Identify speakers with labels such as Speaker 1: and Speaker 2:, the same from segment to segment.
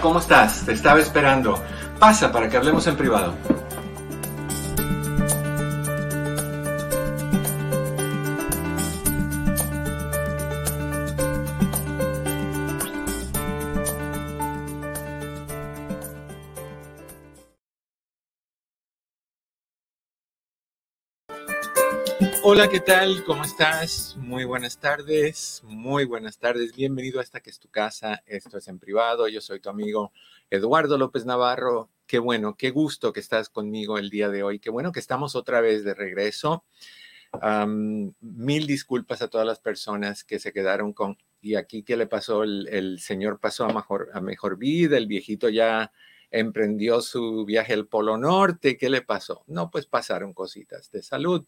Speaker 1: ¿Cómo estás? Te estaba esperando. Pasa para que hablemos en privado. Hola, ¿qué tal? ¿Cómo estás? Muy buenas tardes, muy buenas tardes. Bienvenido a esta que es tu casa. Esto es en privado. Yo soy tu amigo Eduardo López Navarro. Qué bueno, qué gusto que estás conmigo el día de hoy. Qué bueno que estamos otra vez de regreso. Mil disculpas a todas las personas que se quedaron con, y aquí qué le pasó, el, el señor pasó a mejor, a mejor vida, el viejito ya emprendió su viaje al Polo Norte, ¿qué le pasó? No, pues pasaron cositas de salud,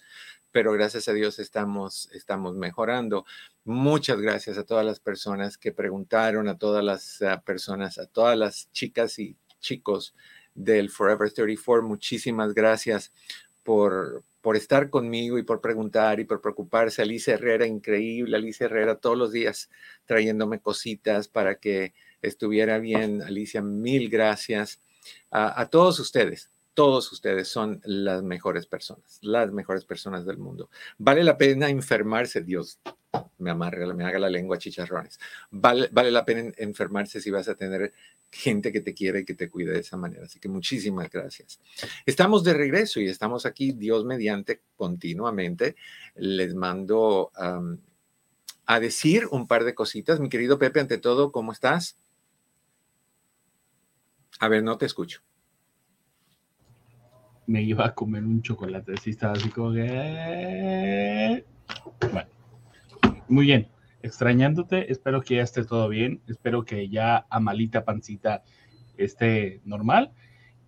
Speaker 1: pero gracias a Dios estamos, estamos mejorando. Muchas gracias a todas las personas que preguntaron, a todas las ah, personas, a todas las chicas y chicos del Forever 34. Muchísimas gracias por, por estar conmigo y por preguntar y por preocuparse. Alicia Herrera, increíble. Alicia Herrera todos los días trayéndome cositas para que estuviera bien. Alicia, mil gracias. A, a todos ustedes, todos ustedes son las mejores personas, las mejores personas del mundo. Vale la pena enfermarse, Dios me amarga, me haga la lengua chicharrones. Vale, vale la pena enfermarse si vas a tener gente que te quiere y que te cuide de esa manera. Así que muchísimas gracias. Estamos de regreso y estamos aquí, Dios mediante, continuamente. Les mando a decir un par de cositas. Mi querido Pepe, ante todo, ¿cómo estás? A ver, no te escucho.
Speaker 2: Me iba a comer un chocolate, así estaba así como que... Bueno, muy bien. Extrañándote, espero que ya esté todo bien. Espero que ya Amalita Pancita esté normal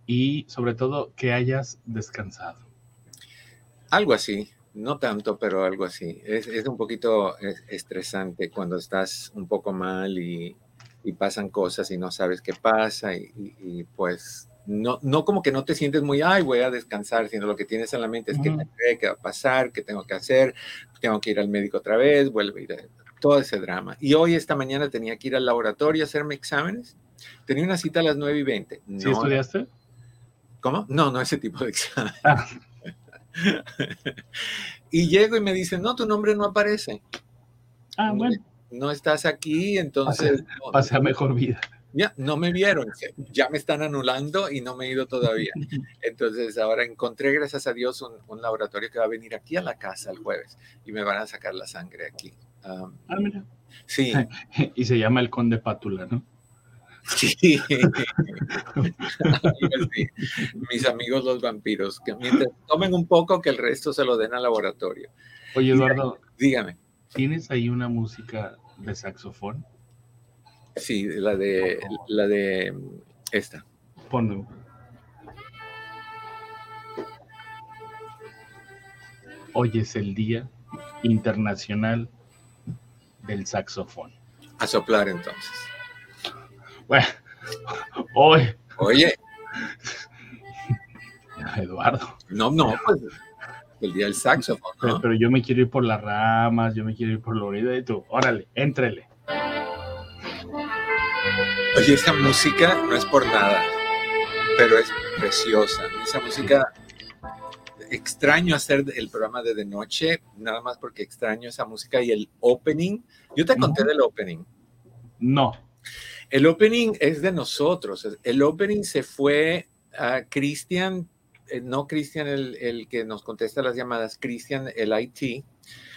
Speaker 2: y sobre todo que hayas descansado.
Speaker 1: Algo así, no tanto, pero algo así. Es, un poquito es- estresante cuando estás un poco mal y, pasan cosas y no sabes qué pasa y, pues no, no como que no te sientes muy, ay, voy a descansar, sino lo que tienes en la mente es
Speaker 2: Ujú.
Speaker 1: me cree, qué va a pasar, qué tengo que hacer, tengo que ir al médico otra vez, vuelve a ir, a- todo ese drama. Y hoy, esta mañana, tenía que ir al laboratorio a hacerme exámenes. Tenía una cita a las 9 y 20.
Speaker 2: ¿Sí
Speaker 1: No,
Speaker 2: estudiaste?
Speaker 1: ¿Cómo? No, no ese tipo de examen.
Speaker 2: Ah,
Speaker 1: y llego y me dicen, no, tu nombre no aparece.
Speaker 2: ah, bueno,
Speaker 1: No estás aquí, entonces no,
Speaker 2: pasé a mejor vida.
Speaker 1: Ya no me vieron. Ya me están anulando y no me he ido todavía. Entonces ahora encontré, gracias a Dios, un, un laboratorio que va a venir aquí a la casa el jueves y me van a sacar la sangre aquí. Um,
Speaker 2: Ah, mira.
Speaker 1: sí,
Speaker 2: Y se llama el Conde Pátula, ¿no?
Speaker 1: sí. Mis amigos los vampiros, que mientras tomen un poco, que el resto se lo den al laboratorio.
Speaker 2: Oye, Eduardo,
Speaker 1: Dígame.
Speaker 2: ¿tienes ahí una música de saxofón?
Speaker 1: Sí, la de la de esta.
Speaker 2: Ponme. Hoy es el Día Internacional del Saxofón.
Speaker 1: A soplar entonces.
Speaker 2: Bueno, hoy,
Speaker 1: Oye,
Speaker 2: Eduardo,
Speaker 1: no, no, pues el día del saxofón,
Speaker 2: pero,
Speaker 1: ¿no?
Speaker 2: pero yo me quiero ir por las ramas, yo me quiero ir por la orilla y tú, órale, éntrele.
Speaker 1: Oye, esta música no es por nada, pero es preciosa. Esa música, extraño hacer el programa de de noche, nada más porque extraño esa música y el opening. Yo te conté del opening.
Speaker 2: No,
Speaker 1: El opening es de nosotros. El opening se fue a Cristian, eh, no Cristian el, el que nos contesta las llamadas, Cristian el IT,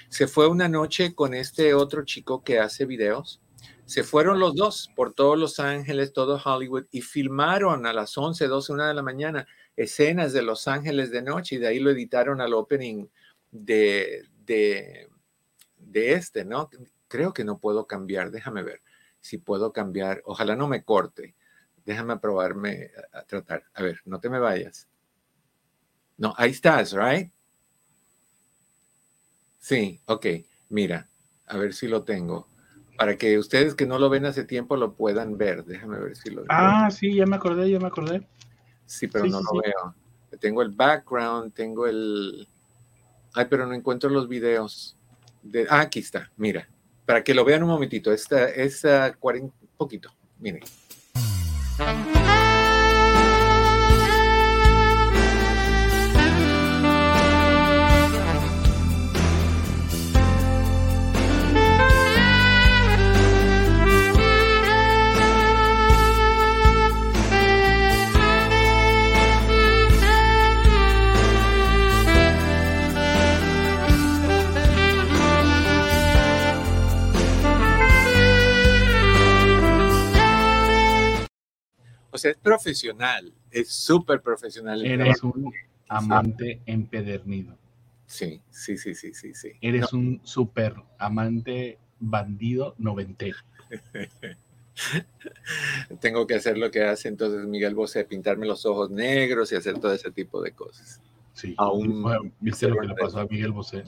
Speaker 1: se fue una noche con este otro chico que hace videos. Se fueron los dos por todos Los Ángeles, todo Hollywood, y filmaron a las 11, 12, 1 de la mañana escenas de Los Ángeles de noche y de ahí lo editaron al opening de, de, de este, ¿no? Creo que no puedo cambiar, déjame ver si puedo cambiar. Ojalá no me corte. Déjame probarme a, tratar. A ver, no te me vayas. No, ahí estás, ¿right? Sí, ok. Mira, a ver si lo tengo. Para que ustedes que no lo ven hace tiempo lo puedan ver. Déjame ver si lo.
Speaker 2: Ah, sí, ya me acordé, ya me acordé.
Speaker 1: Sí, pero no lo veo. Tengo el background, tengo el. Ay, pero no encuentro los videos. De... Ah, aquí está, mira. Para que lo vean un momentito. Esta es uh, 40, poquito. Miren. Sea, es profesional, es súper profesional.
Speaker 2: Eres un amante empedernido.
Speaker 1: Sí, sí, sí, sí, sí, sí.
Speaker 2: Eres un súper amante bandido noventero.
Speaker 1: Tengo que hacer lo que hace entonces Miguel Bosé, pintarme los ojos negros y hacer todo ese tipo de cosas.
Speaker 2: Sí. Aún, ¿Viste lo que le pasó a Miguel Bosé?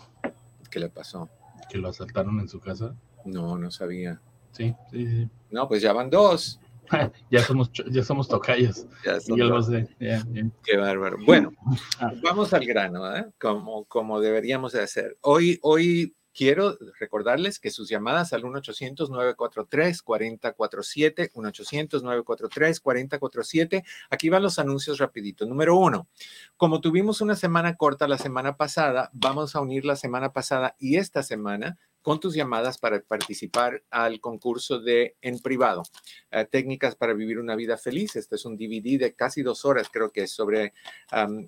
Speaker 1: ¿Qué le pasó?
Speaker 2: Que lo asaltaron en su casa.
Speaker 1: No, no sabía.
Speaker 2: Sí, sí, sí.
Speaker 1: No, pues ya van dos.
Speaker 2: ya somos ya somos tocayos. Ya
Speaker 1: Qué bárbaro. Bueno, ah. vamos al grano, ¿eh? como, como deberíamos de hacer. Hoy, hoy quiero recordarles que sus llamadas al 1-800-943-4047, 1-800-943-4047, aquí van los anuncios rapidito. Número uno, como tuvimos una semana corta la semana pasada, vamos a unir la semana pasada y esta semana con tus llamadas para participar al concurso de En Privado, eh, Técnicas para Vivir una Vida Feliz. Este es un DVD de casi dos horas, creo que es sobre,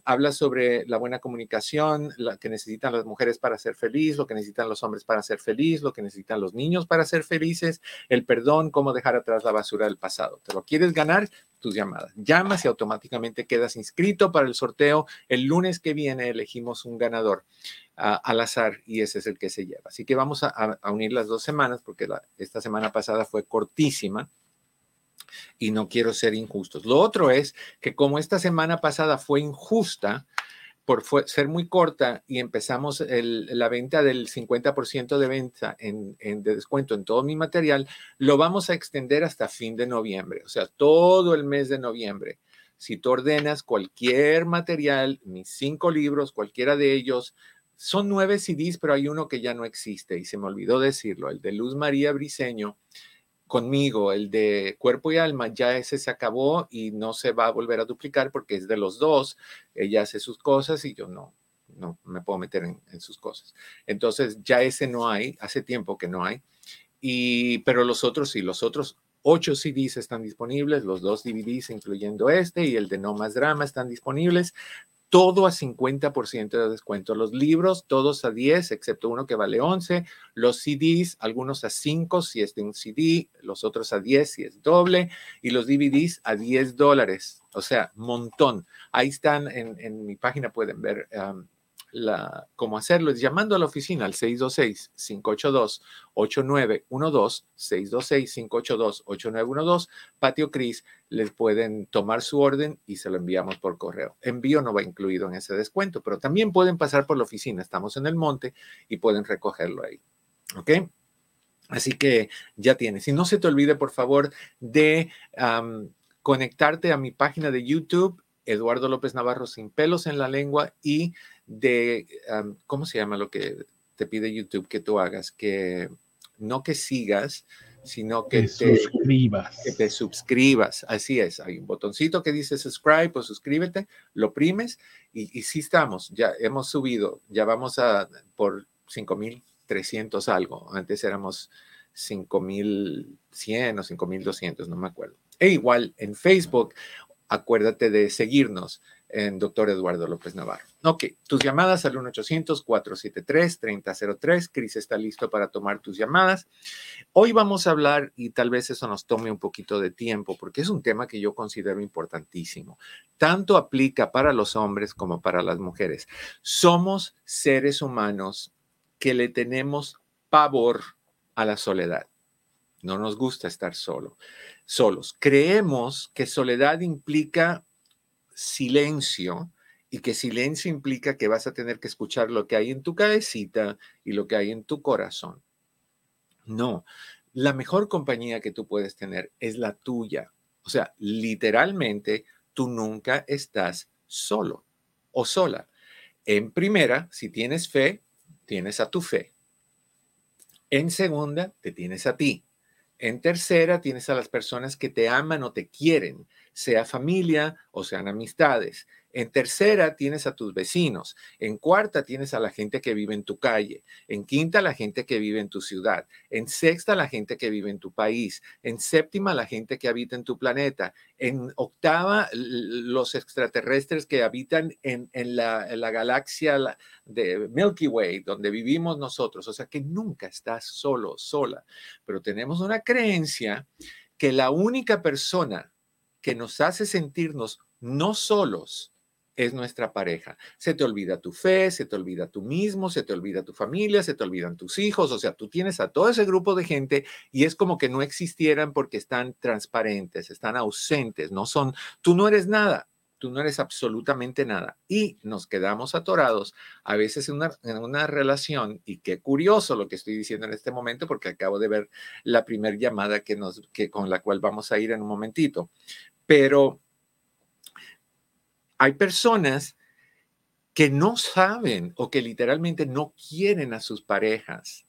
Speaker 1: habla sobre la buena comunicación, la que necesitan las mujeres para ser feliz, lo que necesitan los hombres para ser feliz, lo que necesitan los niños para ser felices, el perdón, cómo dejar atrás la basura del pasado. ¿Te lo quieres ganar? Llamadas. Llamas y automáticamente quedas inscrito para el sorteo. El lunes que viene elegimos un ganador al azar y ese es el que se lleva. Así que vamos a, unir las dos semanas porque esta semana pasada fue cortísima y no quiero ser injustos. Lo otro es que como esta semana pasada fue injusta, por ser muy corta y empezamos la venta del 50% de venta en, de descuento en todo mi material, lo vamos a extender hasta fin de noviembre, o sea, todo el mes de noviembre. Si tú ordenas cualquier material, mis cinco libros, cualquiera de ellos, son nueve CDs, pero hay uno que ya no existe y se me olvidó decirlo, el de Luz María Briseño conmigo, el de cuerpo y alma, ya ese se acabó y no se va a volver a duplicar porque es de los dos. Ella hace sus cosas y yo no, no me puedo meter en, sus cosas. Entonces ya ese no hay, hace tiempo que no hay. Y, pero los otros sí, los otros ocho CDs están disponibles, los dos DVDs incluyendo este y el de No Más Drama están disponibles todo a 50% de descuento. Los libros, todos a 10, excepto uno que vale 11. Los CDs, algunos a 5 si es de un CD, los otros a 10 si es doble. Y los DVDs a 10 dólares. O sea, montón. Ahí están en, mi página, pueden ver cómo hacerlo es llamando a la oficina al 626-582-8912, 626-582-8912. Patio Cris les pueden tomar su orden y se lo enviamos por correo. Envío no va incluido en ese descuento, pero también pueden pasar por la oficina. Estamos en el monte y pueden recogerlo ahí. ¿Ok? Así que ya tienes. Y no se te olvide, por favor, de conectarte a mi página de YouTube, Eduardo López Navarro sin pelos en la lengua y de, ¿cómo se llama lo que te pide YouTube que tú hagas? Que no que sigas, sino que te,
Speaker 2: suscribas.
Speaker 1: Que te suscribas. Así es. Hay un botoncito que dice subscribe o suscríbete, lo primes y, y sí estamos. Ya hemos subido, ya vamos a por 5,300 algo. Antes éramos 5,100 o 5,200, no me acuerdo. E igual en Facebook, acuérdate de seguirnos en doctor Eduardo López Navarro. Ok, tus llamadas al 1-800-473-3003. Cris está listo para tomar tus llamadas. Hoy vamos a hablar, y tal vez eso nos tome un poquito de tiempo, porque es un tema que yo considero importantísimo. Tanto aplica para los hombres como para las mujeres. Somos seres humanos que le tenemos pavor a la soledad. No nos gusta estar solo, solos. Creemos que soledad implica silencio y que silencio implica que vas a tener que escuchar lo que hay en tu cabecita y lo que hay en tu corazón. No, la mejor compañía que tú puedes tener es la tuya. O sea, literalmente, tú nunca estás solo o sola. En primera, si tienes fe, tienes a tu fe. En segunda, te tienes a ti. En tercera, tienes a las personas que te aman o te quieren, sea familia o sean amistades. En tercera tienes a tus vecinos. En cuarta tienes a la gente que vive en tu calle. En quinta la gente que vive en tu ciudad. En sexta la gente que vive en tu país. En séptima la gente que habita en tu planeta. En octava los extraterrestres que habitan en, la, la, galaxia de Milky Way, donde vivimos nosotros. O sea que nunca estás solo, sola. Pero tenemos una creencia que la única persona que nos hace sentirnos no solos es nuestra pareja. Se te olvida tu fe, se te olvida tú mismo, se te olvida tu familia, se te olvidan tus hijos, o sea, tú tienes a todo ese grupo de gente y es como que no existieran porque están transparentes, están ausentes, no son, tú no eres nada, tú no eres absolutamente nada. Y nos quedamos atorados a veces en una, en una relación, y qué curioso lo que estoy diciendo en este momento, porque acabo de ver la primera llamada que nos, que, con la cual vamos a ir en un momentito. Pero hay personas que no saben o que literalmente no quieren a sus parejas.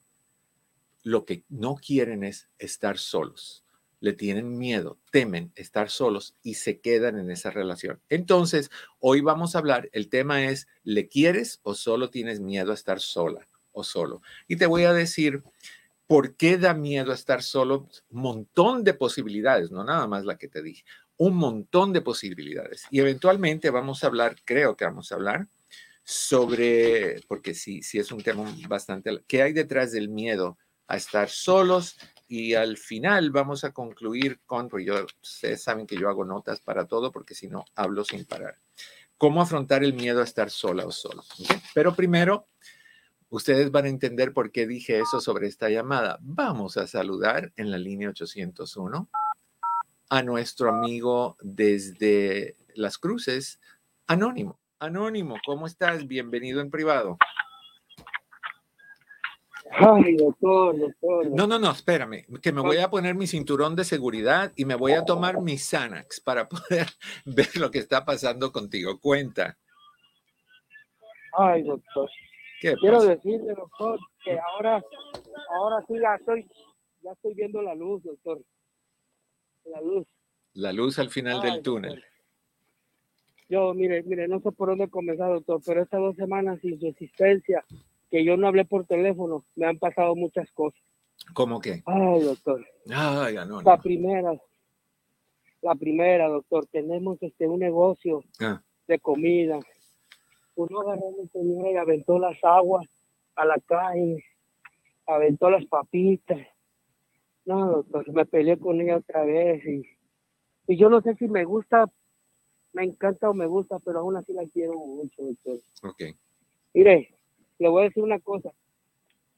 Speaker 1: Lo que no quieren es estar solos. Le tienen miedo, temen estar solos y se quedan en esa relación. Entonces, hoy vamos a hablar, el tema es, ¿le quieres o solo tienes miedo a estar sola o solo? Y te voy a decir por qué da miedo estar solo. Un montón de posibilidades, no nada más la que te dije un montón de posibilidades. Y eventualmente vamos a hablar, creo que vamos a hablar sobre, porque sí, sí es un tema bastante, ¿qué hay detrás del miedo a estar solos? Y al final vamos a concluir con, pues yo, ustedes saben que yo hago notas para todo porque si no, hablo sin parar. ¿Cómo afrontar el miedo a estar sola o solo? Pero primero, ustedes van a entender por qué dije eso sobre esta llamada. Vamos a saludar en la línea 801 a nuestro amigo desde Las Cruces, Anónimo. Anónimo, ¿cómo estás? Bienvenido en privado.
Speaker 3: Ay, doctor, doctor.
Speaker 1: No, no, no, espérame, que me voy a poner mi cinturón de seguridad y me voy a tomar mi Xanax para poder ver lo que está pasando contigo. Cuenta.
Speaker 3: Ay, doctor. Quiero decirle, doctor, que ahora, ahora sí ya estoy, ya estoy viendo la luz, doctor la luz.
Speaker 1: La luz al final del túnel.
Speaker 3: Yo, mire, mire, no sé por dónde comenzar, doctor, pero estas dos semanas sin su existencia, que yo no hablé por teléfono, me han pasado muchas cosas.
Speaker 1: ¿Cómo qué?
Speaker 3: Ay, doctor.
Speaker 1: Ay, no,
Speaker 3: La primera, la primera, doctor, tenemos este un negocio ah. de comida. Uno agarró a mi señora y aventó las aguas a la calle, aventó las papitas, no, doctor, me peleé con ella otra vez y, y yo no sé si me gusta, me encanta o me gusta, pero aún así la quiero mucho, doctor.
Speaker 1: Ok.
Speaker 3: Mire, le voy a decir una cosa.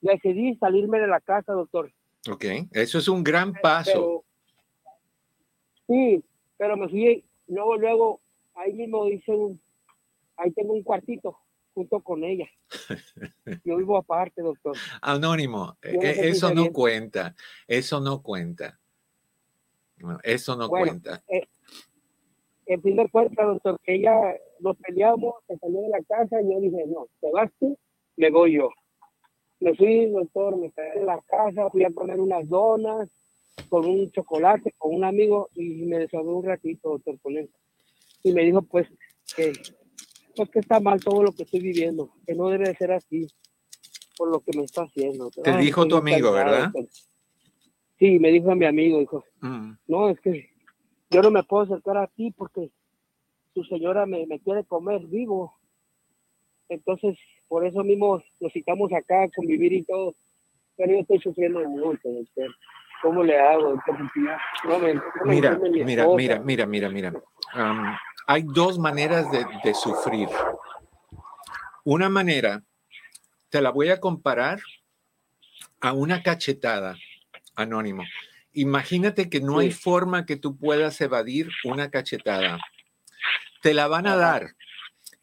Speaker 3: Decidí salirme de la casa, doctor.
Speaker 1: Ok, eso es un gran paso.
Speaker 3: sí, pero me fui, luego, luego, ahí mismo hice un, ahí tengo un cuartito junto con ella. Yo vivo aparte, doctor.
Speaker 1: Anónimo, e, e, eso no cuenta, eso no cuenta. eso no cuenta.
Speaker 3: Eh, en primer cuenta, doctor, que ella nos peleamos, se salió de la casa y yo dije, no, te vas tú, me voy yo. Me fui, doctor, me quedé en la casa, fui a poner unas donas con un chocolate con un amigo y me desahogó un ratito, doctor, con él. Y me dijo, pues, que pues que está mal todo lo que estoy viviendo, que no debe de ser así por lo que me está haciendo.
Speaker 1: Te dijo tu amigo, ¿verdad?
Speaker 3: Sí, me dijo a mi amigo, dijo, mm. no, es que yo no me puedo acercar a ti porque su señora me, me quiere comer vivo. Entonces, por eso mismo nos citamos acá a convivir y todo. Pero yo estoy sufriendo mucho, doctor. ¿Cómo le hago? doctor? No me- no me
Speaker 1: Mira, mira,
Speaker 3: esposa.
Speaker 1: mira, mira, mira, mira. Am, hay dos maneras de, de sufrir. Una manera, te la voy a comparar a una cachetada, anónimo. Imagínate que no hay forma que tú puedas evadir una cachetada. Te la van a dar.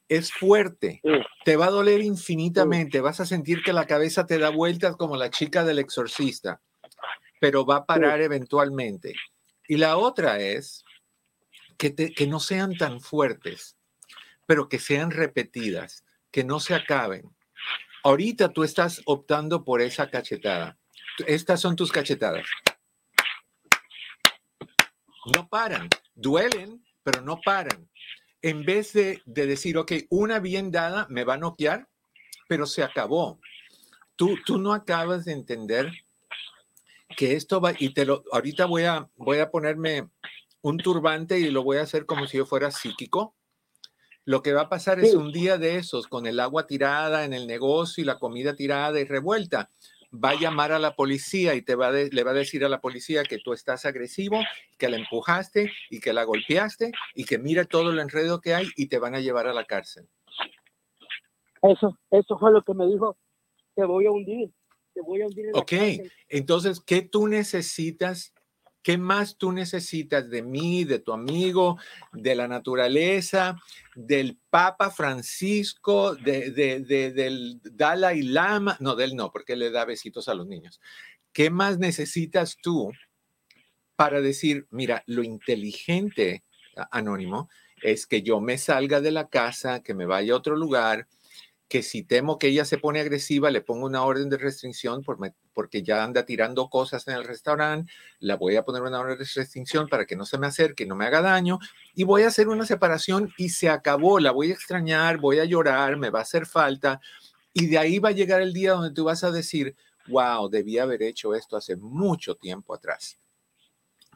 Speaker 1: Es fuerte.
Speaker 3: Sí.
Speaker 1: Te va a doler infinitamente. Vas a sentir que la cabeza te da vueltas como la chica del exorcista, pero va a parar eventualmente. Y la otra es que, no sean tan fuertes, pero que sean repetidas, que no se acaben. Ahorita tú estás optando por esa cachetada. Estas son tus cachetadas. No paran, duelen, pero no paran. En vez de, de decir, ok, una bien dada me va a noquear, pero se acabó. Tú, tú no acabas de entender que esto va, y te lo, ahorita voy a, voy a ponerme un turbante y lo voy a hacer como si yo fuera psíquico. Lo que va a pasar es
Speaker 3: Sí.
Speaker 1: un día de esos, con el agua tirada en el negocio y la comida tirada y revuelta. Va a llamar a la policía y te va de- le va a decir a la policía que tú estás agresivo, que la empujaste y que la golpeaste y que mira todo el enredo que hay y te van a llevar a la cárcel.
Speaker 3: Eso, eso fue lo que me dijo. Te voy a hundir. Te voy a hundir en la
Speaker 1: Ok,
Speaker 3: cárcel.
Speaker 1: entonces, ¿qué tú necesitas? ¿Qué más tú necesitas de mí, de tu amigo, de la naturaleza, del Papa Francisco, de, de- de- del Dalai Lama? No, del no, porque le da besitos a los niños. ¿Qué más necesitas tú para decir, mira, lo inteligente, anónimo, es que yo me salga de la casa, que me vaya a otro lugar, que si temo que ella se pone agresiva, le pongo una orden de restricción por porque ya anda tirando cosas en el restaurante, la voy a poner una orden de restricción para que no se me acerque, no me haga daño, y voy a hacer una separación y se acabó, la voy a extrañar, voy a llorar, me va a hacer falta, y de ahí va a llegar el día donde tú vas a decir, wow, debí haber hecho esto hace mucho tiempo atrás.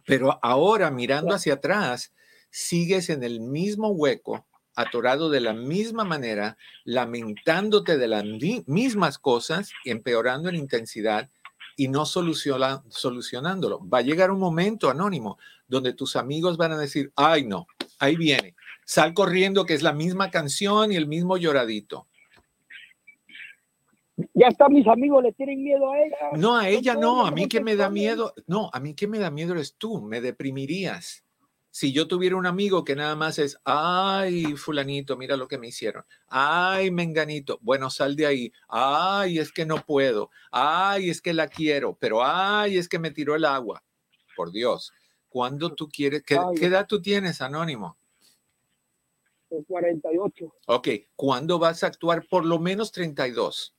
Speaker 1: Pero ahora, mirando hacia atrás, sigues en el mismo hueco, atorado de la misma manera, lamentándote de las mi- mismas cosas, empeorando en intensidad y no soluciona- solucionándolo. Va a llegar un momento anónimo donde tus amigos van a decir, ay no, ahí viene, sal corriendo que es la misma canción y el mismo lloradito.
Speaker 3: Ya están mis amigos, le tienen miedo a ella.
Speaker 1: No, a ella no, a mí que me da miedo, no, a mí que me da miedo eres tú, me deprimirías. Si yo tuviera un amigo que nada más es, ay, fulanito, mira lo que me hicieron, ay, menganito, bueno, sal de ahí, ay, es que no puedo, ay, es que la quiero, pero ay, es que me tiró el agua. Por Dios, ¿cuándo tú quieres, qué, edad tú tienes, Anónimo?
Speaker 3: El 48.
Speaker 1: Ok, ¿cuándo vas a actuar? Por lo menos 32,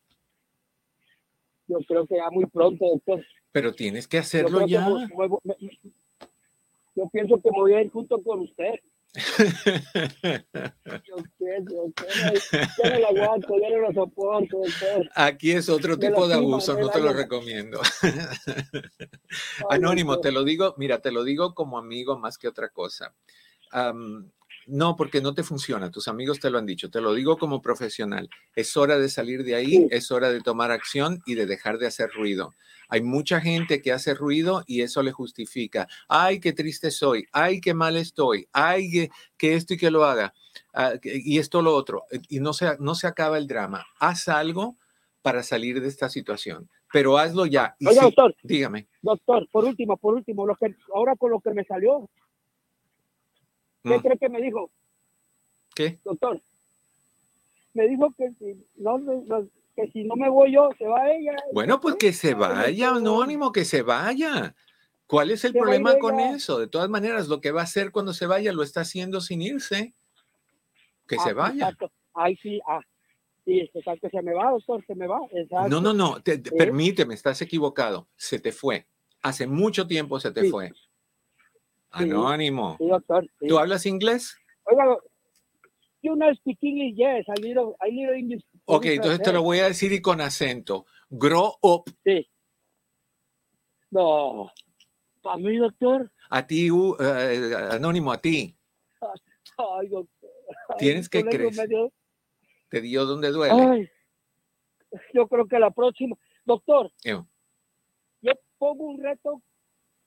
Speaker 3: Yo creo que ya muy pronto, doctor.
Speaker 1: pero tienes que hacerlo
Speaker 3: que
Speaker 1: ya.
Speaker 3: me- me- me- yo pienso que me voy a ir junto con usted. Yo pienso, doctor. Yo no lo aguanto, yo no lo soporto, doctor.
Speaker 1: Aquí es otro tipo de abuso, no te lo recomiendo. Anónimo, te lo digo, mira, te lo digo como amigo más que otra cosa. No, porque no te funciona, tus amigos te lo han dicho, te lo digo como profesional. Es hora de salir de ahí, es hora de tomar acción y de dejar de hacer ruido. Hay mucha gente que hace ruido y eso le justifica. Ay, qué triste soy, ay, qué mal estoy, ay, que, esto y que lo haga, ah, y esto lo otro. Y no se, no se acaba el drama. Haz algo para salir de esta situación, pero hazlo ya. Y sí,
Speaker 3: doctor.
Speaker 1: dígame.
Speaker 3: Doctor, por último, por último, lo que, ahora con lo que me salió, ¿qué
Speaker 1: Mm,
Speaker 3: cree que me dijo,
Speaker 1: ¿Qué?
Speaker 3: doctor? Me dijo que si no, no- que si no me voy yo, se va ella.
Speaker 1: Bueno, pues que se vaya,
Speaker 3: doctor.
Speaker 1: anónimo, que se vaya. ¿Cuál es el
Speaker 3: Se
Speaker 1: problema con
Speaker 3: ella.
Speaker 1: eso? De todas maneras, lo que va a hacer cuando se vaya lo está haciendo sin irse. Que
Speaker 3: Ah,
Speaker 1: se vaya.
Speaker 3: Exacto. Ay, sí, ah. Sí, exacto, se me va, doctor, se me va. Exacto.
Speaker 1: No, no, no, te- te-
Speaker 3: Sí.
Speaker 1: permíteme, estás equivocado. Se te fue. Hace mucho tiempo se te
Speaker 3: Sí.
Speaker 1: fue. Anónimo.
Speaker 3: Sí, doctor. sí.
Speaker 1: ¿Tú hablas inglés?
Speaker 3: Oiga, you know speak English, yes, I little, I little English.
Speaker 1: Ok, entonces te lo voy a decir y con acento. Grow up.
Speaker 3: Sí. No. ¿Para mí, doctor?
Speaker 1: A ti, u- eh, anónimo, a ti.
Speaker 3: Ay, doctor.
Speaker 1: ¿Tienes que
Speaker 3: me dio-
Speaker 1: ¿Te dio donde duele?
Speaker 3: Ay, yo creo que la próxima. Doctor, yo pongo un reto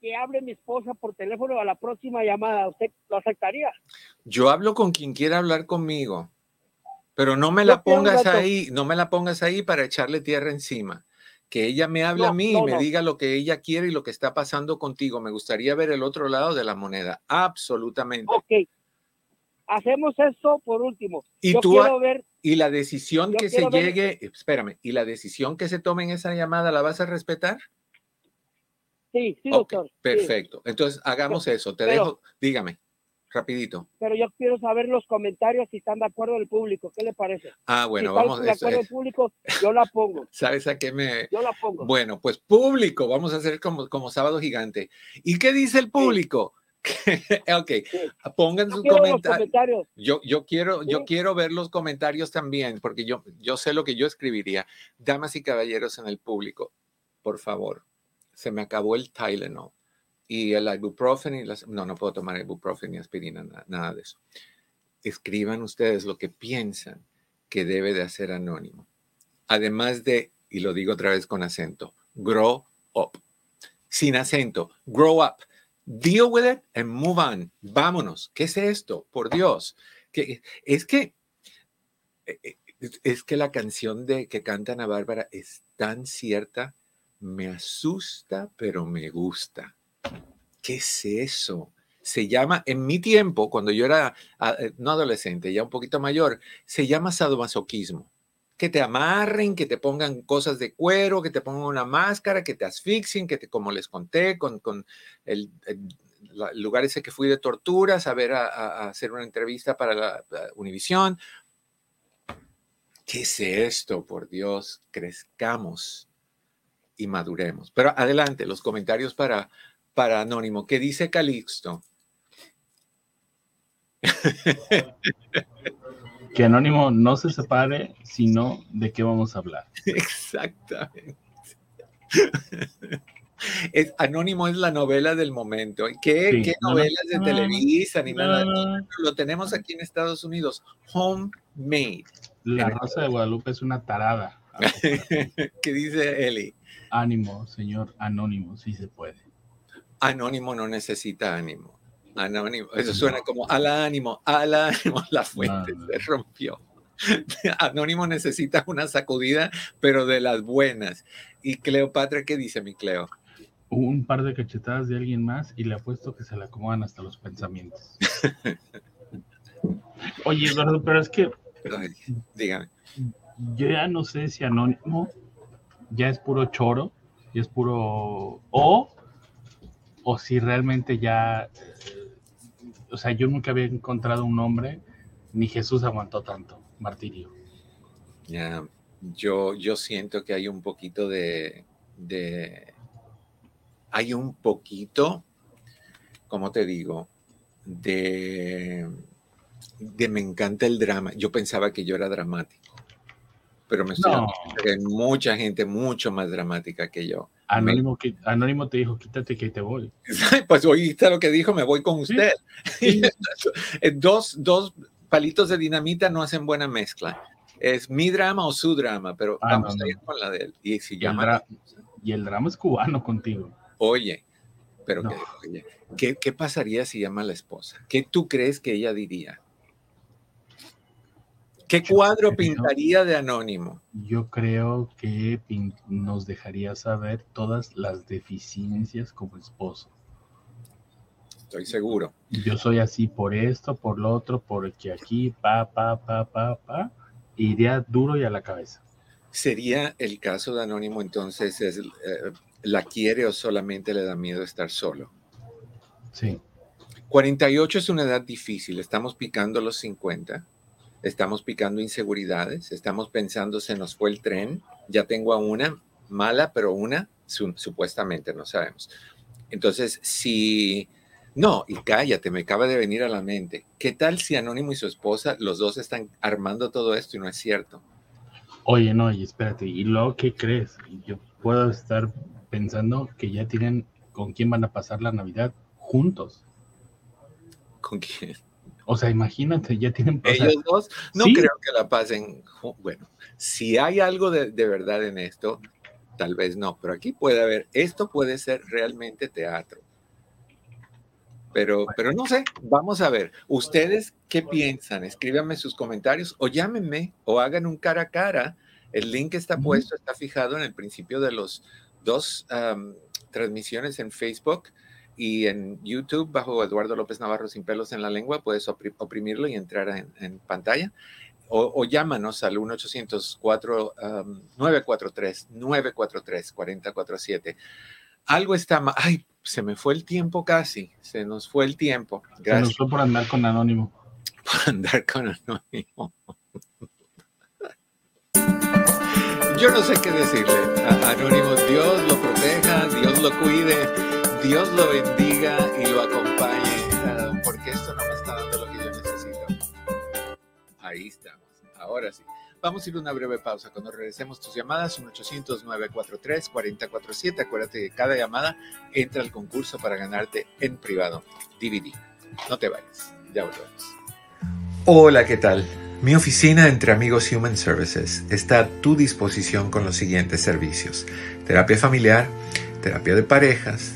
Speaker 3: que hable mi esposa por teléfono a la próxima llamada. ¿Usted lo aceptaría?
Speaker 1: Yo hablo con quien quiera hablar conmigo, pero no me
Speaker 3: Yo
Speaker 1: la pongas ahí, no me la pongas ahí para echarle tierra encima. Que ella me hable a
Speaker 3: No,
Speaker 1: mí y
Speaker 3: no,
Speaker 1: me
Speaker 3: no.
Speaker 1: diga lo que ella quiere y lo que está pasando contigo. Me gustaría ver el otro lado de la moneda, absolutamente.
Speaker 3: Ok. Hacemos esto por último.
Speaker 1: Y
Speaker 3: yo
Speaker 1: tú
Speaker 3: quiero ver,
Speaker 1: Y la decisión
Speaker 3: Yo
Speaker 1: que se
Speaker 3: quiero ver-
Speaker 1: llegue, espérame, y la decisión que se tome en esa llamada, ¿la vas a respetar?
Speaker 3: Sí, sí,
Speaker 1: Ok,
Speaker 3: doctor. sí.
Speaker 1: perfecto. Entonces hagamos eso. Te
Speaker 3: pero-
Speaker 1: dejo, dígame, rapidito.
Speaker 3: pero yo quiero saber los comentarios si están de acuerdo el público. ¿Qué le parece?
Speaker 1: Ah, bueno,
Speaker 3: si están
Speaker 1: vamos.
Speaker 3: de
Speaker 1: eso
Speaker 3: acuerdo el público, yo la pongo.
Speaker 1: ¿Sabes a qué me,
Speaker 3: Yo la pongo.
Speaker 1: Bueno, pues público, vamos a hacer como, como sábado gigante. ¿Y qué dice el público? ok,
Speaker 3: Sí.
Speaker 1: pongan
Speaker 3: Yo
Speaker 1: sus comentarios. Yo, yo, quiero, yo quiero ver los comentarios también, porque yo, yo sé lo que yo escribiría. Damas y caballeros en el público, por favor, se me acabó el Tylenol y el ibuprofen y las... No, no puedo tomar ibuprofen ni aspirina, na- nada de eso. Escriban ustedes lo que piensan que debe de hacer Anónimo. Además de, y lo digo otra vez con acento, grow up. Sin acento, grow up. Deal with it and move on. Vámonos. ¿Qué es esto? Por Dios. Que, es que eh, eh, es que la canción de que canta Ana Bárbara es tan cierta, me asusta, pero me gusta. ¿Qué es eso? Se llama, en mi tiempo, cuando yo era eh, no adolescente, ya un poquito mayor, se llama sadomasoquismo. Que te amarren, que te pongan cosas de cuero, que te pongan una máscara, que te asfixien, que te, como les conté, con, con el, lugar ese que fui de torturas, a ver, a hacer una entrevista para la, la Univisión. ¿Qué es esto? Por Dios, crezcamos y maduremos. Pero adelante, los comentarios para, para Anónimo. ¿Qué dice Calixto?
Speaker 2: Que Anónimo no se separe, sino de qué vamos a hablar.
Speaker 1: Exactamente. Es, Anónimo es la novela del momento. ¿Qué,
Speaker 2: Sí,
Speaker 1: qué
Speaker 2: no, no,
Speaker 1: novelas de
Speaker 2: no,
Speaker 1: Televisa ni nada? Lo tenemos aquí en Estados Unidos. Homemade.
Speaker 2: la Rosa de Guadalupe es una tarada.
Speaker 1: ¿Qué dice Eli?
Speaker 2: Ánimo, señor Anónimo, sí se puede.
Speaker 1: Anónimo no necesita ánimo. Anónimo, eso suena como al ánimo, al ánimo, la fuente
Speaker 2: No, no.
Speaker 1: se rompió. Anónimo necesita una sacudida, pero de las buenas. ¿Y Cleopatra qué dice mi Cleo?
Speaker 2: Un par de cachetadas de alguien más y le apuesto que se le acomodan hasta los pensamientos. Oye, Eduardo, pero es que
Speaker 1: Ay, dígame.
Speaker 2: Yo ya no sé si Anónimo ya es puro choro, y es puro. O, o si realmente ya. O sea, yo nunca había encontrado un hombre, ni Jesús aguantó tanto martirio.
Speaker 1: Ya, yo, yo siento que hay un poquito de, de- hay un poquito, ¿cómo te digo? De, de me encanta el drama. Yo pensaba que yo era dramático, pero me estoy
Speaker 2: No.
Speaker 1: que hay mucha gente mucho más dramática que yo.
Speaker 2: Anónimo, que, Anónimo te dijo, quítate que te voy.
Speaker 1: Pues oíste lo que dijo, me voy con usted.
Speaker 2: Sí.
Speaker 1: Dos, dos palitos de dinamita no hacen buena mezcla. Es mi drama o su drama, pero
Speaker 2: Ah,
Speaker 1: vamos
Speaker 2: no,
Speaker 1: a ir con la de él. Y si
Speaker 2: el,
Speaker 1: llama,
Speaker 2: dra- y el drama es cubano contigo.
Speaker 1: oye, pero
Speaker 2: No.
Speaker 1: que- oye, ¿qué, qué pasaría si llama a la esposa? ¿Qué tú crees que ella diría? ¿Qué cuadro
Speaker 2: creo-
Speaker 1: pintaría de anónimo?
Speaker 2: Yo creo que nos dejaría saber todas las deficiencias como esposo.
Speaker 1: Estoy seguro.
Speaker 2: Yo soy así por esto, por lo otro, porque aquí, pa, pa, pa, pa, pa. Iría duro y a la cabeza.
Speaker 1: ¿Sería el caso de anónimo entonces, es, eh, la quiere o solamente le da miedo estar solo?
Speaker 2: Sí.
Speaker 1: 48 es una edad difícil, estamos picando los 50, estamos picando inseguridades, estamos pensando se nos fue el tren, ya tengo a una mala, pero una su- supuestamente, no sabemos. Entonces, si... No, y cállate, me acaba de venir a la mente. ¿Qué tal si Anónimo y su esposa, los dos están armando todo esto y no es cierto?
Speaker 2: Oye, no, y espérate, ¿y luego qué crees? Yo puedo estar pensando que ya tienen con quién van a pasar la Navidad juntos.
Speaker 1: ¿Con quién?
Speaker 2: O sea, imagínate, ya tienen... o sea,
Speaker 1: Ellos dos no
Speaker 2: sí.
Speaker 1: creo que la pasen. Bueno, si hay algo de, de verdad en esto, tal vez no, pero aquí puede haber, esto puede ser realmente teatro. Pero, pero no sé, vamos a ver. ¿Ustedes qué piensan? Escríbanme sus comentarios o llámenme o hagan un cara a cara. El link está puesto, está fijado en el principio de los dos transmisiones en Facebook y en YouTube bajo Eduardo López Navarro sin pelos en la lengua. Puedes opri- oprimirlo y entrar en, en pantalla. O, o llámanos al 1-800-943-943-4047. Algo está mal. Ay, se me fue el tiempo casi. Se nos fue el tiempo.
Speaker 2: se nos
Speaker 1: Gracias
Speaker 2: fue por andar con Anónimo.
Speaker 1: por andar con Anónimo. Yo no sé qué decirle a Anónimo. Dios lo proteja, Dios lo cuide, Dios lo bendiga y lo acompañe, porque esto no me está dando lo que yo necesito. Ahí estamos, ahora sí. Vamos a ir a una breve pausa. Cuando regresemos tus llamadas, 1-800-943-4047. Acuérdate que cada llamada entra al concurso para ganarte en privado DVD. No te vayas, ya volvemos. Hola, ¿qué tal? Mi oficina entre amigos Human Services está a tu disposición con los siguientes servicios. Terapia familiar, terapia de parejas,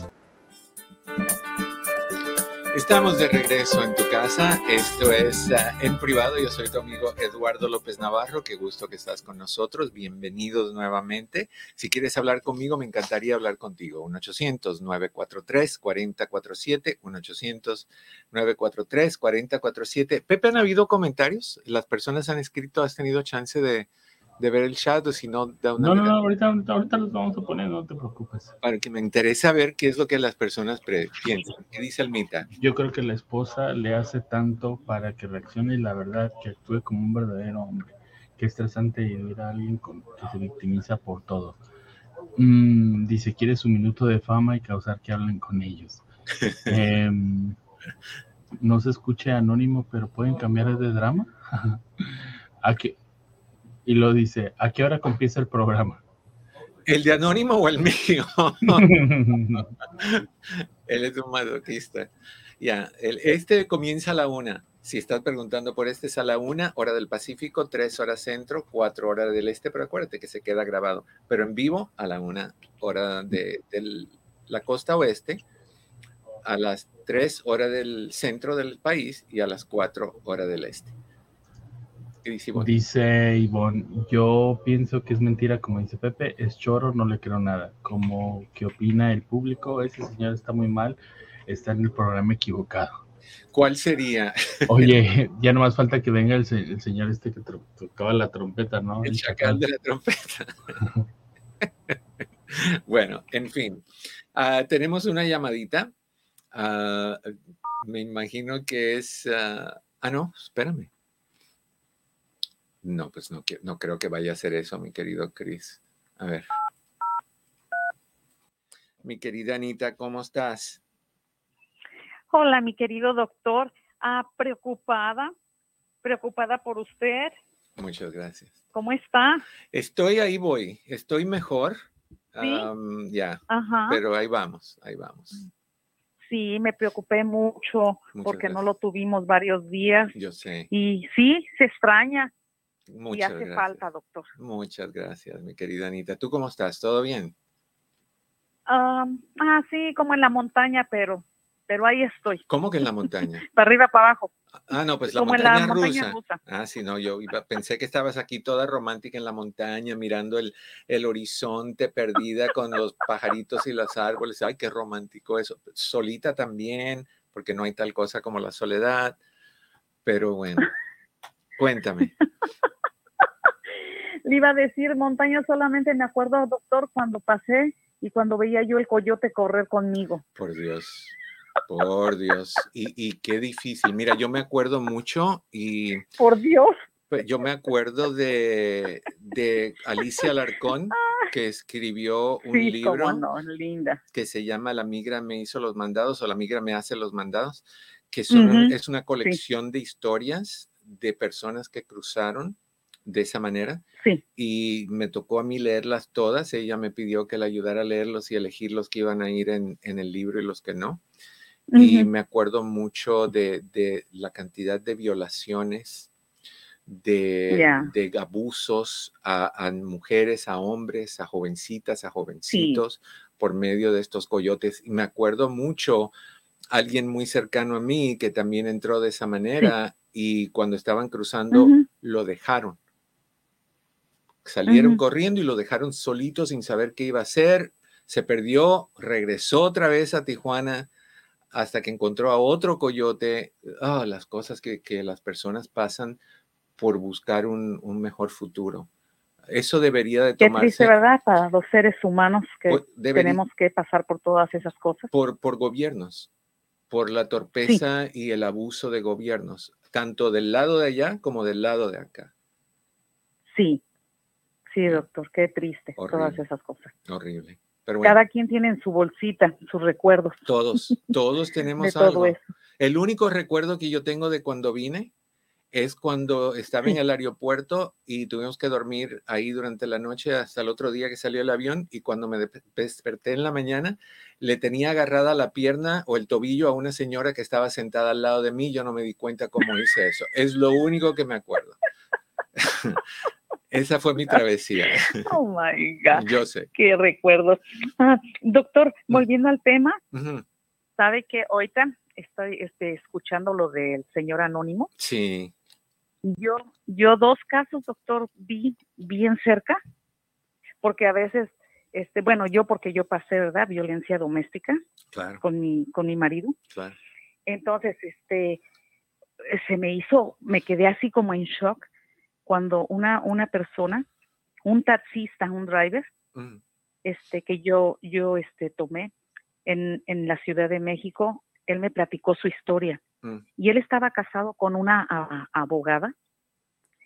Speaker 1: Estamos de regreso en tu casa. Esto es ah, en privado. Yo soy tu amigo Eduardo López Navarro. Qué gusto que estás con nosotros. Bienvenidos nuevamente. Si quieres hablar conmigo, me encantaría hablar contigo. 1-800-943-4047. 1-800-943-4047. Pepe, ¿han habido comentarios? ¿Las personas han escrito? ¿Has tenido chance de, de ver el chat? O si no, da una
Speaker 2: No, no,
Speaker 1: mirada?
Speaker 2: no, ahorita, ahorita, ahorita los vamos a poner, no te preocupes.
Speaker 1: Para que me interesa ver qué es lo que las personas piensan. ¿Qué dice Almita?
Speaker 2: Yo creo que la esposa le hace tanto para que reaccione y la verdad que actúe como un verdadero hombre. Qué estresante vivir a alguien con, que se victimiza por todo. Mm, dice, quiere su minuto de fama y causar que hablen con ellos. Em, no se escuche anónimo, pero pueden cambiar de drama. ¿A qué? Y lo dice, ¿a qué hora comienza el programa?
Speaker 1: ¿El de Anónimo o el mío? Él es un masoquista. Ya, el- este comienza a la una. Si estás preguntando por este, es a la una, hora del Pacífico, tres horas centro, cuatro horas del este, pero acuérdate que se queda grabado. Pero en vivo a la una, hora de, la costa oeste, a las tres horas del centro del país y a las cuatro horas del este. ¿Qué dice Ivonne?
Speaker 2: Dice Ivonne, yo pienso que es mentira, como dice Pepe, es choro, no le creo nada. Como que opina el público, ese señor está muy mal, está en el programa equivocado.
Speaker 1: ¿Cuál sería
Speaker 2: Oye, ya no más falta que venga el, se- el señor este que tocaba la trompeta, ¿no?
Speaker 1: el chacal de la trompeta? bueno, en fin, Ah, tenemos una llamadita. Ah, me imagino que es. ah, ah, no, espérame. No, pues no, no creo que vaya a ser eso, mi querido Chris. A ver. Mi querida Anita, ¿cómo estás?
Speaker 4: Hola, mi querido doctor. Ah, preocupada, preocupada por usted.
Speaker 1: Muchas gracias.
Speaker 4: ¿Cómo está?
Speaker 1: Estoy ahí, voy. Estoy mejor.
Speaker 4: ¿Sí?
Speaker 1: Ya, pero ahí vamos, ahí vamos.
Speaker 4: Sí, me preocupé mucho
Speaker 1: Muchas
Speaker 4: porque no lo tuvimos varios días.
Speaker 1: Yo sé.
Speaker 4: Y sí, se extraña y
Speaker 1: Muchas
Speaker 4: hace
Speaker 1: gracias.
Speaker 4: falta, doctor.
Speaker 1: Muchas gracias, mi querida Anita. ¿Tú cómo estás? ¿Todo bien?
Speaker 4: Ah, ah, sí, como en la montaña, pero pero ahí estoy,
Speaker 1: ¿Cómo que en la montaña?
Speaker 4: para arriba, para abajo,
Speaker 1: Ah, no, pues la
Speaker 4: como en la
Speaker 1: montaña
Speaker 4: montaña
Speaker 1: rusa.
Speaker 4: rusa.
Speaker 1: Ah, sí, no, yo iba- pensé que estabas aquí toda romántica en la montaña, mirando el, el horizonte perdida con los pajaritos y los árboles. Ay, qué romántico eso. Solita también, porque no hay tal cosa como la soledad. Pero bueno, cuéntame.
Speaker 4: Le iba a decir montaña solamente me acuerdo, doctor, cuando pasé y cuando veía yo el coyote correr conmigo.
Speaker 1: Por Dios, por Dios. Y, y qué difícil. Mira, yo me acuerdo mucho y
Speaker 4: Por Dios.
Speaker 1: Pues yo me acuerdo de, de Alicia Alarcón, que escribió un
Speaker 4: sí,
Speaker 1: libro
Speaker 4: no, linda.
Speaker 1: que se llama La migra me hizo los mandados o La migra me hace los mandados, que son es una colección de historias de personas que cruzaron de esa manera
Speaker 4: Sí.
Speaker 1: y me tocó a mí leerlas todas. Ella me pidió que la ayudara a leerlos y elegir los que iban a ir en, en el libro y los que no. Y me acuerdo mucho de, de la cantidad de violaciones, de, de abusos a, a mujeres, a hombres, a jovencitas, a jovencitos, por medio de estos coyotes. Y me acuerdo mucho alguien muy cercano a mí que también entró de esa manera y cuando estaban cruzando lo dejaron. Salieron corriendo y lo dejaron solito sin saber qué iba a hacer. Se perdió, regresó otra vez a Tijuana hasta que encontró a otro coyote. Ah, las cosas que, que las personas pasan por buscar un, un mejor futuro. Eso debería de
Speaker 4: Qué
Speaker 1: tomarse
Speaker 4: triste, ¿verdad? Para los seres humanos que
Speaker 1: por, debería-
Speaker 4: tenemos que pasar por todas esas cosas.
Speaker 1: por, por gobiernos, por la torpeza y el abuso de gobiernos, tanto del lado de allá como del lado de acá.
Speaker 4: Sí, sí, doctor, qué triste, todas esas cosas.
Speaker 1: Horrible. Pero bueno,
Speaker 4: Cada quien tiene en su bolsita sus recuerdos
Speaker 1: todos, todos tenemos
Speaker 4: de todo
Speaker 1: algo.
Speaker 4: eso.
Speaker 1: El único recuerdo que yo tengo de cuando vine es cuando estaba en el aeropuerto y tuvimos que dormir ahí durante la noche hasta el otro día que salió el avión y cuando me de- desperté en la mañana le tenía agarrada la pierna o el tobillo a una señora que estaba sentada al lado de mí. Yo no me di cuenta cómo hice eso. Es lo único que me acuerdo. Esa fue mi travesía.
Speaker 4: Oh my God,
Speaker 1: Yo sé.
Speaker 4: qué recuerdos. Ah, doctor, volviendo al tema, sabe que ahorita estoy este, escuchando lo del señor anónimo.
Speaker 1: Sí,
Speaker 4: Yo, yo dos casos, doctor, vi bien cerca, porque a veces, este, bueno, yo porque yo pasé, ¿verdad? Violencia doméstica
Speaker 1: claro,
Speaker 4: con mi, con mi marido.
Speaker 1: claro.
Speaker 4: Entonces, este, se me hizo, me quedé así como en shock cuando una, una persona, un taxista, un driver,
Speaker 1: Mm,
Speaker 4: este, que yo, yo, este, tomé en, en la Ciudad de México, él me platicó su historia.
Speaker 1: Mm.
Speaker 4: Y él estaba casado con una a- abogada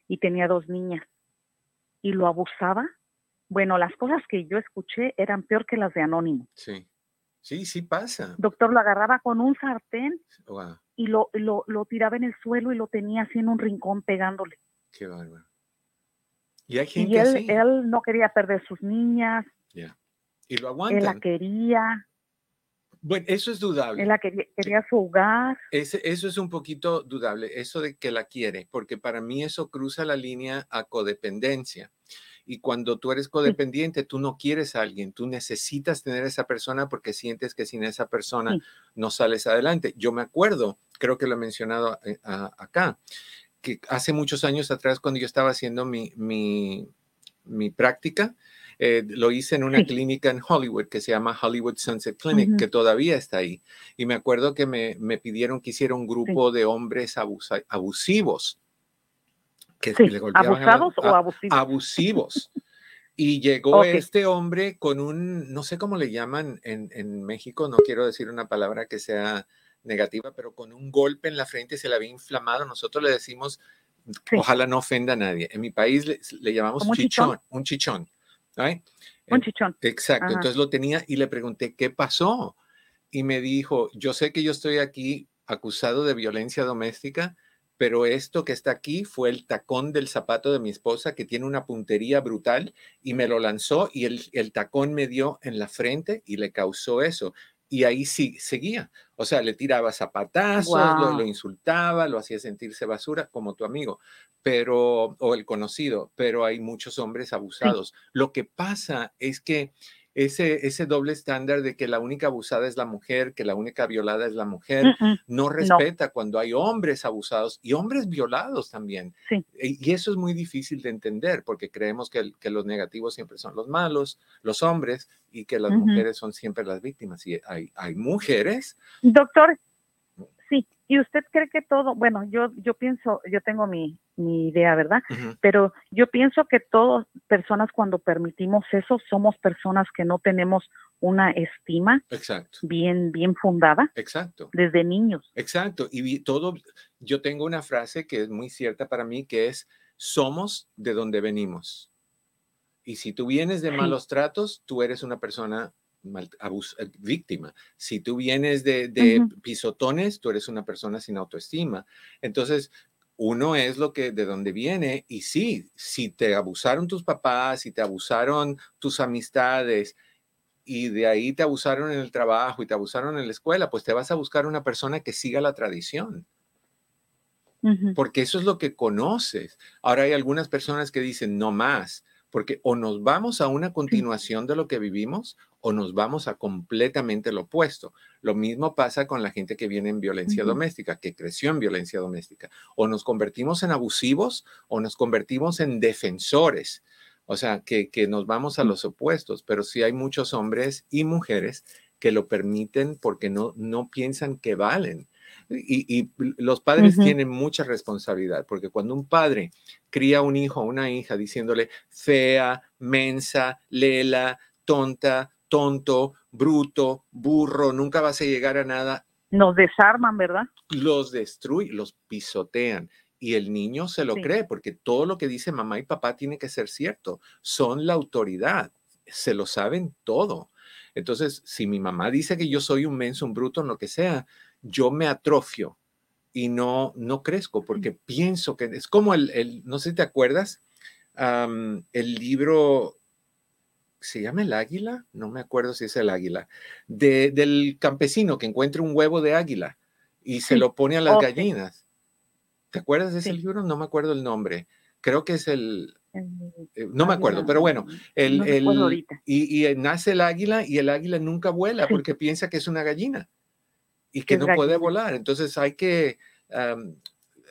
Speaker 4: y tenía dos niñas. Y lo abusaba. Bueno, las cosas que yo escuché eran peor que las de Anónimo.
Speaker 1: Sí, sí, sí pasa.
Speaker 4: Doctor lo agarraba con un sartén
Speaker 1: Wow,
Speaker 4: y lo, lo, lo tiraba en el suelo y lo tenía así en un rincón pegándole.
Speaker 1: qué bárbaro. Y hay gente
Speaker 4: Y él,
Speaker 1: así.
Speaker 4: él no quería perder sus niñas,
Speaker 1: ya. Y lo
Speaker 4: él la
Speaker 1: aguantan.
Speaker 4: quería,
Speaker 1: Bueno, eso es dudable.
Speaker 4: él la quería, quería.
Speaker 1: Ese- eso es un poquito dudable, eso de que la quiere, porque para mí eso cruza la línea a codependencia. Y cuando tú eres codependiente, tú no quieres a alguien, tú necesitas tener a esa persona porque sientes que sin esa persona
Speaker 4: Sí.
Speaker 1: no sales adelante. Yo me acuerdo, creo que lo he mencionado eh, a- acá, que hace muchos años atrás, cuando yo estaba haciendo mi, mi, mi práctica, eh, lo hice en una clínica en Hollywood que se llama Hollywood Sunset Clinic, que todavía está ahí. Y me acuerdo que me, me pidieron que hiciera un grupo de hombres abusa- abusivos. Que
Speaker 4: Sí,
Speaker 1: le golpeaban a
Speaker 4: ¿Abusados o abusivos?
Speaker 1: abusivos. Y llegó este hombre con un, no sé cómo le llaman en, en México, no quiero decir una palabra que sea negativa, pero con un golpe en la frente se le había inflamado. Nosotros le decimos,
Speaker 4: Sí.
Speaker 1: ojalá no ofenda a nadie. En mi país le, le llamamos
Speaker 4: un
Speaker 1: chichón. Un chichón. Exacto,
Speaker 4: Ajá.
Speaker 1: entonces lo tenía y le pregunté, ¿qué pasó? Y me dijo, yo sé que yo estoy aquí acusado de violencia doméstica, pero esto que está aquí fue el tacón del zapato de mi esposa que tiene una puntería brutal y me lo lanzó y el, el tacón me dio en la frente y le causó eso. Y ahí sí, seguía. O sea, le tiraba zapatazos, lo, insultaba, lo hacía sentirse basura, como tu amigo, pero, o el conocido, pero hay muchos hombres abusados. Lo que pasa es que ese, ese doble estándar de que la única abusada es la mujer, que la única violada es la mujer,
Speaker 4: Mm, mm.
Speaker 1: no respeta cuando hay hombres abusados y hombres violados también.
Speaker 4: Sí.
Speaker 1: Y eso es muy difícil de entender porque creemos que, los negativos siempre son los malos, los hombres, y que las mujeres son siempre las víctimas. Y hay, hay mujeres.
Speaker 4: Doctor, sí, ¿y usted cree que todo, bueno, yo, yo pienso, yo tengo mi, mi idea, ¿verdad? Pero yo pienso que todas personas cuando permitimos eso somos personas que no tenemos una estima
Speaker 1: Exacto,
Speaker 4: bien, bien fundada
Speaker 1: exacto.
Speaker 4: desde niños.
Speaker 1: Exacto, y todo, yo tengo una frase que es muy cierta para mí, que es, somos de donde venimos. Y si tú vienes de
Speaker 4: Sí.
Speaker 1: malos tratos, tú eres una persona mal- abus- eh, víctima. Si tú vienes de, de pisotones, tú eres una persona sin autoestima. Entonces, uno es lo que de donde viene y sí, si te abusaron tus papás, si te abusaron tus amistades y de ahí te abusaron en el trabajo y te abusaron en la escuela, pues te vas a buscar una persona que siga la tradición, porque eso es lo que conoces. Ahora hay algunas personas que dicen no más, porque o nos vamos a una continuación de lo que vivimos o nos vamos a completamente lo opuesto. Lo mismo pasa con la gente que viene en violencia doméstica, que creció en violencia doméstica. O nos convertimos en abusivos o nos convertimos en defensores. O sea, que, que nos vamos a
Speaker 4: Mm.
Speaker 1: los opuestos, pero sí hay muchos hombres y mujeres que lo permiten porque no, no piensan que valen. Y, y los padres tienen mucha responsabilidad, porque cuando un padre cría un hijo o una hija diciéndole fea, mensa, lela, tonta, tonto, bruto, burro, nunca vas a llegar a nada,
Speaker 4: Nos desarman, ¿verdad?
Speaker 1: los destruye, los pisotean. Y el niño se lo
Speaker 4: Sí.
Speaker 1: cree, porque todo lo que dice mamá y papá tiene que ser cierto. Son la autoridad, se lo saben todo. Entonces, si mi mamá dice que yo soy un menso, un bruto, en lo que sea, yo me atrofio y no, no crezco porque pienso que es como el, el- no sé si te acuerdas, el libro, ¿se llama El Águila? No me acuerdo si es El Águila, de- del campesino que encuentra un huevo de águila y se
Speaker 4: Sí.
Speaker 1: lo pone a las
Speaker 4: Oh, sí.
Speaker 1: gallinas. ¿Te acuerdas de ese
Speaker 4: Sí.
Speaker 1: libro? No me acuerdo el nombre. Creo que es el, eh, no me acuerdo, pero bueno, el,
Speaker 4: no
Speaker 1: el- y, y, nace el águila y el águila nunca vuela porque piensa que es una gallina y que no puede volar. Entonces hay que, am,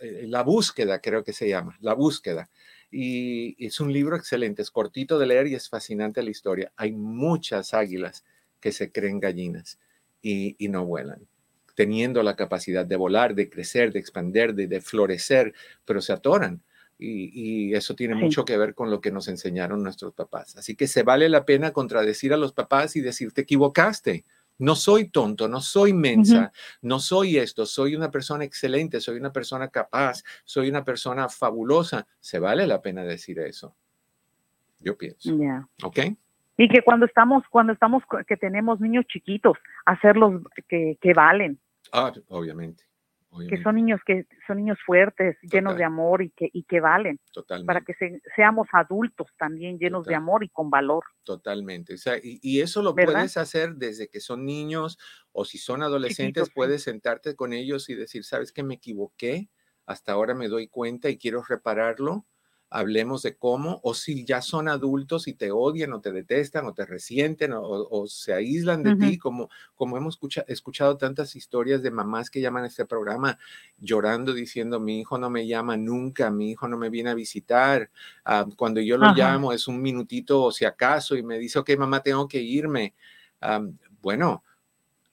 Speaker 1: eh, la búsqueda creo que se llama, la búsqueda. Y es un libro excelente, es cortito de leer y es fascinante la historia. Hay muchas águilas que se creen gallinas y, y no vuelan, teniendo la capacidad de volar, de crecer, de expandir, de, de florecer, pero se atoran. Y, y eso tiene
Speaker 4: Sí.
Speaker 1: mucho que ver con lo que nos enseñaron nuestros papás. Así que se vale la pena contradecir a los papás y decir, te equivocaste. No soy tonto, no soy mensa, no soy esto, soy una persona excelente, soy una persona capaz, soy una persona fabulosa. Se vale la pena decir eso. Yo pienso.
Speaker 4: Ya.
Speaker 1: ¿Ok?
Speaker 4: Y que cuando estamos, cuando estamos, que tenemos niños chiquitos, hacerlos que, que valen,
Speaker 1: Ah, obviamente.
Speaker 4: Que son niños que son niños fuertes, llenos de amor y que, y que valen,
Speaker 1: Totalmente.
Speaker 4: para que se- seamos adultos también llenos de amor y con valor.
Speaker 1: Totalmente. O sea, y, y eso lo
Speaker 4: ¿Verdad?
Speaker 1: puedes hacer desde que son niños o si son adolescentes,
Speaker 4: Chiquitos, sí.
Speaker 1: puedes sentarte con ellos y decir, ¿sabes que me equivoqué? Hasta ahora me doy cuenta y quiero repararlo. Hablemos de cómo, o si ya son adultos y te odian o te detestan o te resienten o, o se aíslan de ti, como, como hemos escucha- escuchado tantas historias de mamás que llaman a este programa llorando diciendo, mi hijo no me llama nunca, mi hijo no me viene a visitar, Ah, cuando yo lo
Speaker 4: Ajá.
Speaker 1: llamo es un minutito o si acaso y me dice, ok, mamá, tengo que irme. Am, bueno,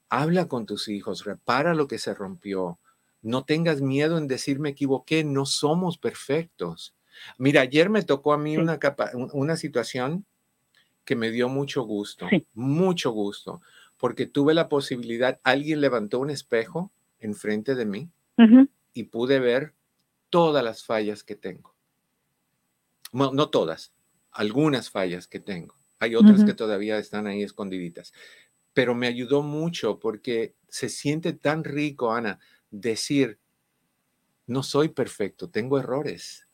Speaker 1: habla con tus hijos, repara lo que se rompió. No tengas miedo en decir me equivoqué, no somos perfectos. Mira, ayer me tocó a mí
Speaker 4: Sí.
Speaker 1: una, capa- una situación que me dio mucho gusto,
Speaker 4: Sí.
Speaker 1: mucho gusto, porque tuve la posibilidad, alguien levantó un espejo enfrente de mí y pude ver todas las fallas que tengo. No, no todas, algunas fallas que tengo. Hay otras que todavía están ahí escondiditas. Pero me ayudó mucho porque se siente tan rico, Ana, decir, no soy perfecto, tengo errores.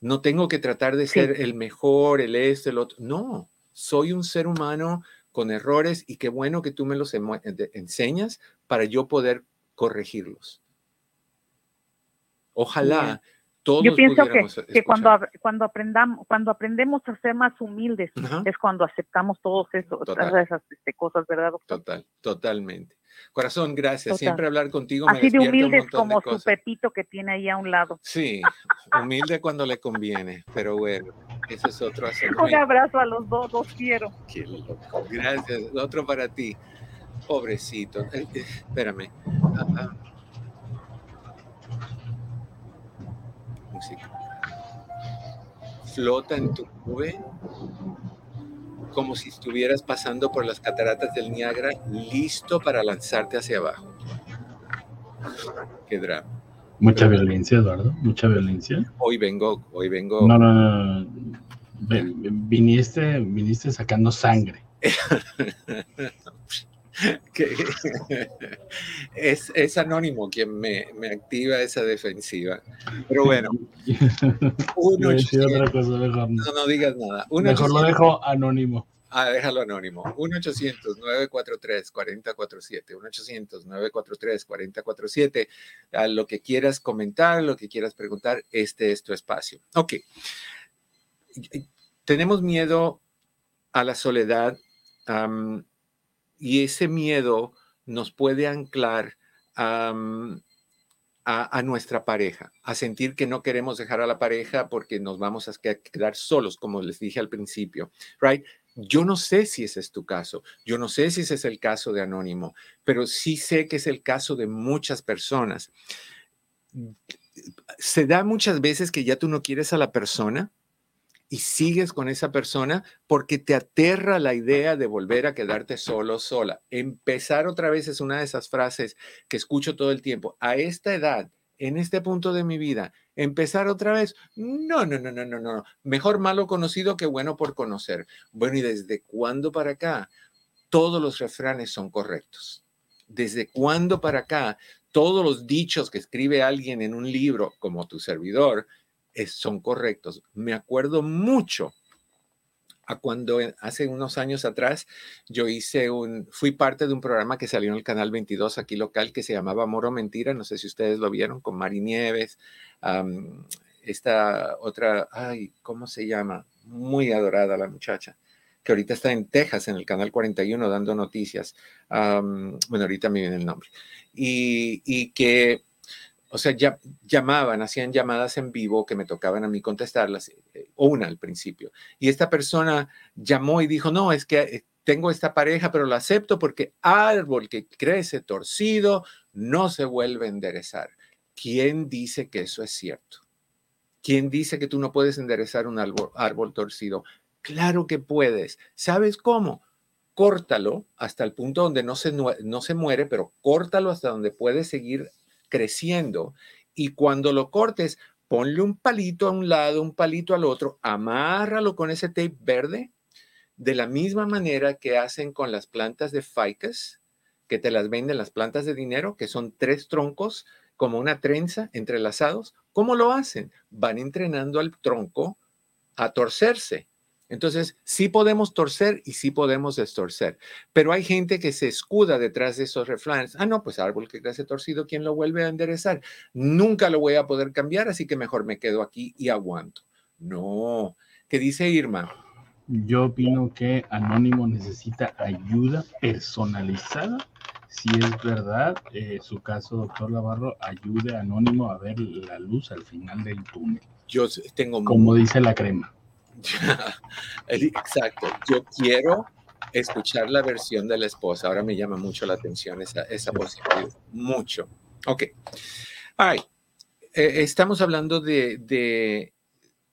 Speaker 1: No tengo que tratar de
Speaker 4: Sí.
Speaker 1: ser el mejor, el este, el otro. No, soy un ser humano con errores y qué bueno que tú me los enseñas para yo poder corregirlos. Ojalá
Speaker 4: Ya.
Speaker 1: todos
Speaker 4: Yo pienso que, cuando, cuando, aprendamos, cuando aprendemos a ser más humildes
Speaker 1: Ajá.
Speaker 4: es cuando aceptamos todos eso,
Speaker 1: Total.
Speaker 4: todas esas este, cosas, ¿verdad, doctor?
Speaker 1: Total, totalmente. Corazón, gracias.
Speaker 4: Total.
Speaker 1: Siempre hablar contigo me
Speaker 4: Así de
Speaker 1: despierta un
Speaker 4: humildes
Speaker 1: montón de
Speaker 4: como su
Speaker 1: cosas.
Speaker 4: Pepito que tiene ahí a un lado.
Speaker 1: Sí, humilde cuando le conviene, pero bueno, eso es otro asunto.
Speaker 4: Un abrazo a los dos, los quiero.
Speaker 1: Qué loco. Gracias. Otro para ti. Pobrecito. Eh, eh, espérame. Ah, ah. Música. Flota en tu nube como si estuvieras pasando por las cataratas del Niágara, listo para lanzarte hacia abajo. Qué drama.
Speaker 2: Mucha violencia, Eduardo, mucha violencia.
Speaker 1: Hoy vengo, hoy vengo.
Speaker 2: No, no, no. no. Ven- Viniste, viniste sacando sangre.
Speaker 1: que es, es anónimo quien me, me activa esa defensiva. Pero bueno, un
Speaker 2: Iba a decir
Speaker 1: 800
Speaker 2: otra cosa, mejor no.
Speaker 1: no, digas nada. Un
Speaker 2: Mejor lo
Speaker 1: 800
Speaker 2: dejo anónimo.
Speaker 1: Ah, déjalo anónimo. 1-800-943-4047. 1-800-943-4047. A lo que quieras comentar, lo que quieras preguntar, este es tu espacio. Ok. Tenemos miedo a la soledad am, y ese miedo nos puede anclar am, a, nuestra pareja, a sentir que no queremos dejar a la pareja porque nos vamos a que- quedar solos, como les dije al principio, right? Yo no sé si ese es tu caso, yo no sé si ese es el caso de Anónimo, pero sí sé que es el caso de muchas personas. Se da muchas veces que ya tú no quieres a la persona y sigues con esa persona porque te aterra la idea de volver a quedarte solo, sola. Empezar otra vez es una de esas frases que escucho todo el tiempo. A esta edad, en este punto de mi vida, empezar otra vez. No, no, no, no, no, no. Mejor malo conocido que bueno por conocer. Bueno, ¿y desde cuándo para acá todos los refranes son correctos? ¿Desde cuándo para acá todos los dichos que escribe alguien en un libro, como tu servidor, es- son correctos? Me acuerdo mucho a cuando en- hace unos años atrás yo hice un, fui parte de un programa que salió en el canal 22 aquí local que se llamaba Amor o Mentira, no sé si ustedes lo vieron, con Mari Nieves, esta otra, ay, ¿cómo se llama? Muy adorada la muchacha, que ahorita está en Texas, en el canal 41, dando noticias. Am, bueno, ahorita me viene el nombre. Y, y que, o sea, ya, llamaban, hacían llamadas en vivo que me tocaban a mí contestarlas, eh, una al principio. Y esta persona llamó y dijo, no, es que eh, tengo esta pareja, pero la acepto porque árbol que crece torcido no se vuelve a enderezar. ¿Quién dice que eso es cierto? ¿Quién dice que tú no puedes enderezar un árbol, árbol torcido? Claro que puedes. ¿Sabes cómo? Córtalo hasta el punto donde no se, no se muere, pero córtalo hasta donde puede seguir creciendo. Y cuando lo cortes, ponle un palito a un lado, un palito al otro, amárralo con ese tape verde, de la misma manera que hacen con las plantas de ficus, que te las venden las plantas de dinero, que son tres troncos como una trenza entrelazados. ¿Cómo lo hacen? Van entrenando al tronco a torcerse. Entonces, sí podemos torcer y sí podemos destorcer, pero hay gente que se escuda detrás de esos refranes. Ah, no, pues árbol que crece torcido, ¿quién lo vuelve a enderezar? Nunca lo voy a poder cambiar, así que mejor me quedo aquí y aguanto. No, ¿qué dice Irma?
Speaker 2: Yo opino que Anónimo necesita ayuda personalizada. Si es verdad, eh, su caso, doctor Navarro, ayude a Anónimo a ver la luz al final del túnel,
Speaker 1: Yo tengo
Speaker 2: como dice la crema.
Speaker 1: Exacto. Yo quiero escuchar la versión de la esposa. Ahora me llama mucho la atención esa, esa posibilidad. Mucho. Ok. All. Eh, estamos hablando de, de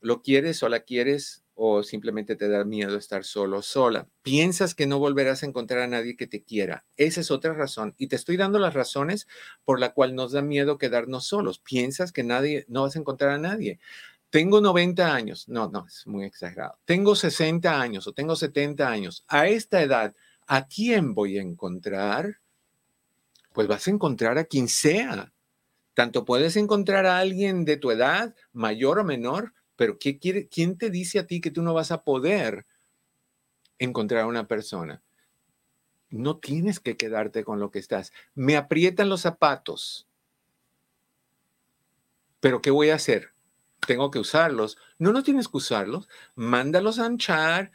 Speaker 1: lo quieres o la quieres o simplemente te da miedo estar solo sola. Piensas que no volverás a encontrar a nadie que te quiera. Esa es otra razón. Y te estoy dando las razones por la cual nos da miedo quedarnos solos. Piensas que nadie, no vas a encontrar a nadie tengo 90 años, no, no, es muy exagerado, tengo 60 años o tengo 70 años, a esta edad, ¿a quién voy a encontrar? Pues vas a encontrar a quien sea. Tanto puedes encontrar a alguien de tu edad, mayor o menor, pero ¿qué quiere, ¿quién te dice a ti que tú no vas a poder encontrar a una persona? No tienes que quedarte con lo que estás. Me aprietan los zapatos. Pero ¿qué voy a hacer? Tengo que usarlos. No, no tienes que usarlos. Mándalos a anchar,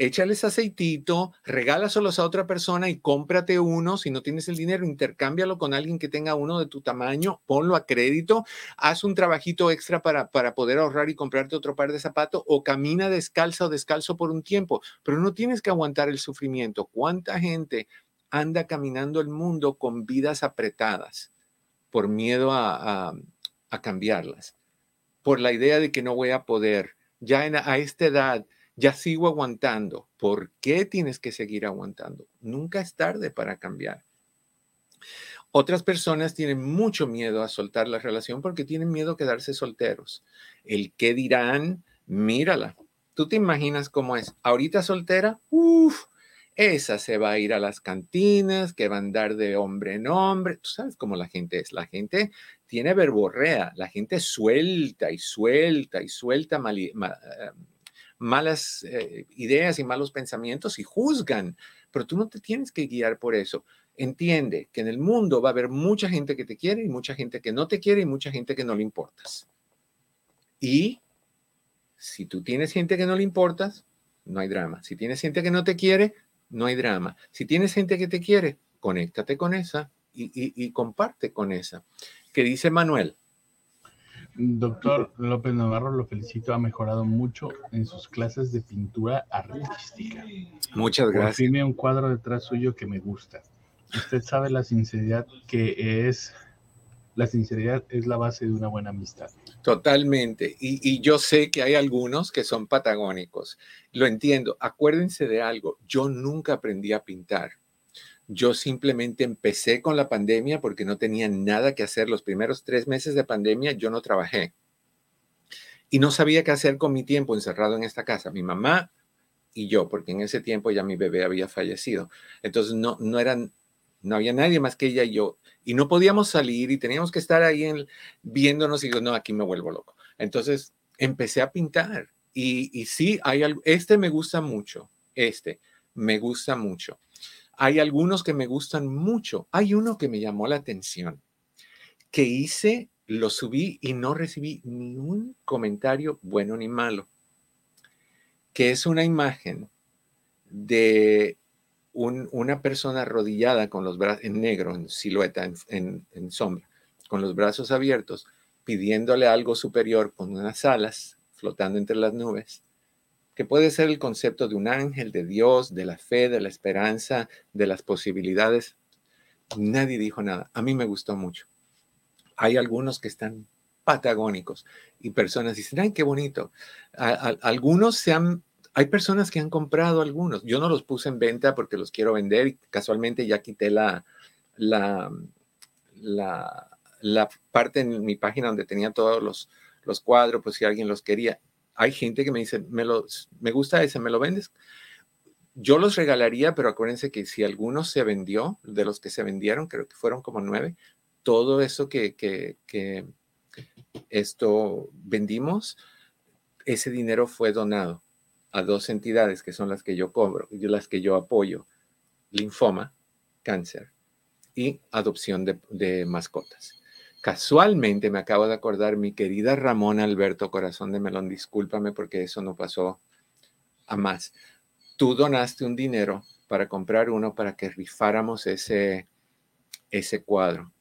Speaker 1: échales aceitito, regálaselos a otra persona y cómprate uno. Si no tienes el dinero, intercámbialo con alguien que tenga uno de tu tamaño, ponlo a crédito, haz un trabajito extra para, para poder ahorrar y comprarte otro par de zapatos o camina descalza o descalzo por un tiempo, pero no tienes que aguantar el sufrimiento. ¿Cuánta gente anda caminando el mundo con vidas apretadas por miedo a, a, cambiarlas? Por la idea de que no voy a poder. Ya a esta edad ya sigo aguantando. ¿Por qué tienes que seguir aguantando? Nunca es tarde para cambiar. Otras personas tienen mucho miedo a soltar la relación porque tienen miedo a quedarse solteros. El qué dirán, mírala. ¿Tú te imaginas cómo es? Ahorita soltera, uff, esa se va a ir a las cantinas, que va a andar de hombre en hombre. Tú sabes cómo la gente es. La gente tiene verborrea, la gente suelta y suelta y suelta eh, malas eh, ideas y malos pensamientos y juzgan, pero tú no te tienes que guiar por eso. Entiende que en el mundo va a haber mucha gente que te quiere y mucha gente que no te quiere y mucha gente que no le importas. Y si tú tienes gente que no le importas, no hay drama. Si tienes gente que no te quiere, no hay drama. Si tienes gente que te quiere, conéctate con esa y, y comparte con esa. ¿Qué dice Manuel?
Speaker 2: Doctor López Navarro, lo felicito, ha mejorado mucho en sus clases de pintura artística.
Speaker 1: Muchas gracias.
Speaker 2: Tiene un cuadro detrás suyo que me gusta. Usted sabe la sinceridad que es, la sinceridad es la base de una buena amistad.
Speaker 1: Totalmente. Y, yo sé que hay algunos que son patagónicos. Lo entiendo. Acuérdense de algo. Yo nunca aprendí a pintar. Yo simplemente empecé con la pandemia porque no tenía nada que hacer. Los primeros tres meses de pandemia yo no trabajé. Y no sabía qué hacer con mi tiempo encerrado en esta casa. Mi mamá y yo, porque en ese tiempo ya mi bebé había fallecido. Entonces no, no eran, no había nadie más que ella y yo. Y no podíamos salir y teníamos que estar ahí viéndonos y digo, no, aquí me vuelvo loco. Entonces empecé a pintar. Y, y sí, hay algo, este me gusta mucho, este me gusta mucho. Hay algunos que me gustan mucho. Hay uno que me llamó la atención, que hice, lo subí y no recibí ni un comentario bueno ni malo, que es una imagen de una persona arrodillada con los brazos en negro, en silueta, en, en sombra, con los brazos abiertos, pidiéndole algo superior con unas alas flotando entre las nubes que puede ser el concepto de un ángel, de Dios, de la fe, de la esperanza, de las posibilidades. Nadie dijo nada. A mí me gustó mucho. Hay algunos que están patagónicos y personas dicen, ay, qué bonito. algunos se han, hay personas que han comprado algunos. Yo no los puse en venta porque los quiero vender y casualmente ya quité la, la, la, la parte en mi página donde tenía todos los, los cuadros, pues si alguien los quería hay gente que me dice, me, me gusta ese, ¿me lo vendes? Yo los regalaría, pero acuérdense que si alguno se vendió, de los que se vendieron, creo que fueron como nueve, todo eso que, que, que esto vendimos, ese dinero fue donado a dos entidades que son las que yo cobro y las que yo apoyo, linfoma, cáncer y adopción de, mascotas. Casualmente me acabo de acordar, mi querida Ramón Alberto Corazón de Melón, discúlpame porque eso no pasó a más. Tú donaste un dinero para comprar uno para que rifáramos ese, ese cuadro.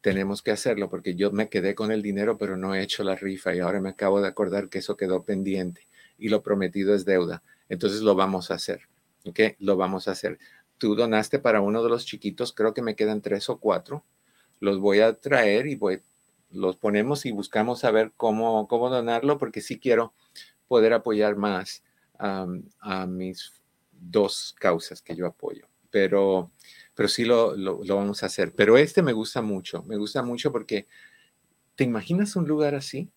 Speaker 1: Tenemos que hacerlo porque yo me quedé con el dinero, pero no he hecho la rifa y ahora me acabo de acordar que eso quedó pendiente y lo prometido es deuda. Entonces lo vamos a hacer. ¿Ok? Lo vamos a hacer. Tú donaste para uno de los chiquitos, creo que me quedan tres o cuatro los voy a traer y los ponemos y buscamos saber cómo, cómo donarlo, porque sí quiero poder apoyar más a mis dos causas que yo apoyo. Pero, pero sí lo, lo, vamos a hacer. Pero este me gusta mucho, me gusta mucho porque ¿te imaginas un lugar así?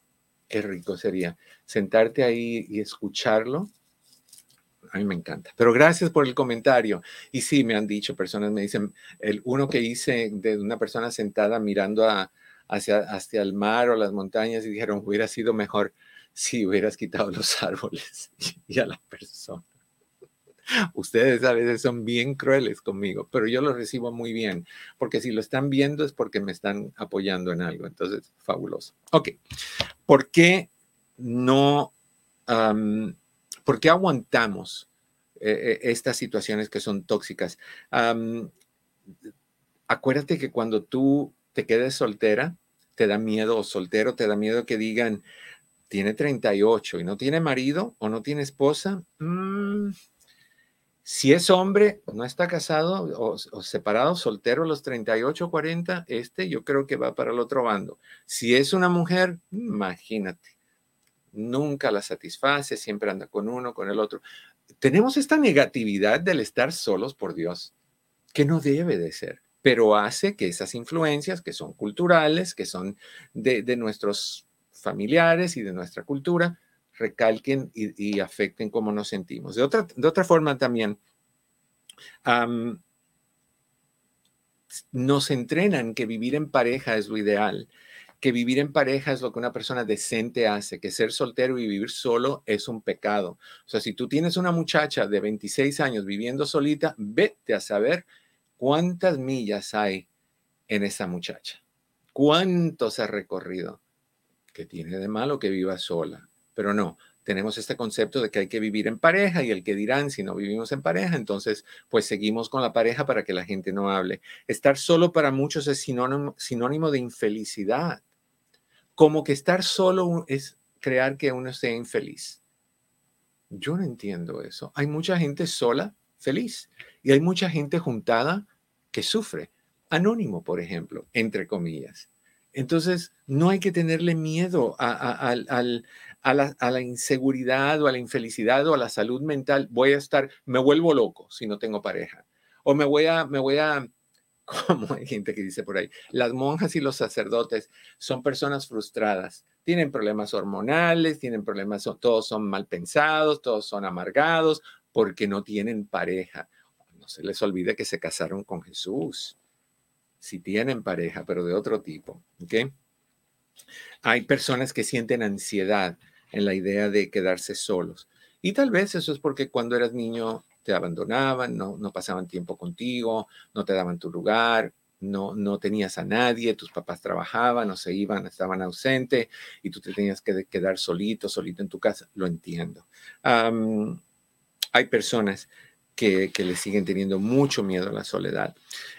Speaker 1: Qué rico sería sentarte ahí y escucharlo a mí me encanta. Pero gracias por el comentario. Y sí, me han dicho, personas me dicen, el uno que hice de una persona sentada mirando hacia, hacia el mar o las montañas y dijeron, hubiera sido mejor si hubieras quitado los árboles y a la persona. Ustedes a veces son bien crueles conmigo, pero yo lo recibo muy bien, porque si lo están viendo es porque me están apoyando en algo. Entonces, fabuloso. Ok, ¿por qué no, am, ¿por qué aguantamos eh, eh, estas situaciones que son tóxicas? Am, acuérdate que cuando tú te quedes soltera, te da miedo o soltero, te da miedo que digan, tiene 38 y no tiene marido o no tiene esposa. Mm, si es hombre, no está casado o, separado, soltero a los 38 40, este yo creo que va para el otro bando. Si es una mujer, imagínate, nunca la satisface, siempre anda con uno, con el otro. Tenemos esta negatividad del estar solos por Dios, que no debe de ser, pero hace que esas influencias que son culturales, que son de, de nuestros familiares y de nuestra cultura, recalquen y, afecten cómo nos sentimos. De otra, de otra forma también, am, nos entrenan que vivir en pareja es lo ideal, que vivir en pareja es lo que una persona decente hace, que ser soltero y vivir solo es un pecado. O sea, si tú tienes una muchacha de 26 años viviendo solita, vete a saber cuántas millas hay en esa muchacha, cuántos ha recorrido, que tiene de malo que viva sola, pero no. Tenemos este concepto de que hay que vivir en pareja y el que dirán si no vivimos en pareja, entonces pues seguimos con la pareja para que la gente no hable. Estar solo para muchos es sinónimo, sinónimo de infelicidad como que estar solo es crear que uno sea infeliz. Yo no entiendo eso. Hay mucha gente sola feliz y hay mucha gente juntada que sufre. Anónimo, por ejemplo, entre comillas. Entonces, no hay que tenerle miedo a, a, a, a, la, a la inseguridad o a la infelicidad o a la salud mental. Voy a estar, me vuelvo loco si no tengo pareja. O me voy a, me voy a, como hay gente que dice por ahí, las monjas y los sacerdotes son personas frustradas, tienen problemas hormonales, tienen problemas, todos son mal pensados, todos son amargados porque no tienen pareja. No se les olvide que se casaron con Jesús. Si tienen pareja, pero de otro tipo. ¿ok? Hay personas que sienten ansiedad en la idea de quedarse solos. Y tal vez eso es porque cuando eras niño te abandonaban, no, no pasaban tiempo contigo, no te daban tu lugar, no, no tenías a nadie, tus papás trabajaban o se iban, estaban ausentes y tú te tenías que quedar solito, solito en tu casa. Lo entiendo. Hay personas que, que, le siguen teniendo mucho miedo a la soledad.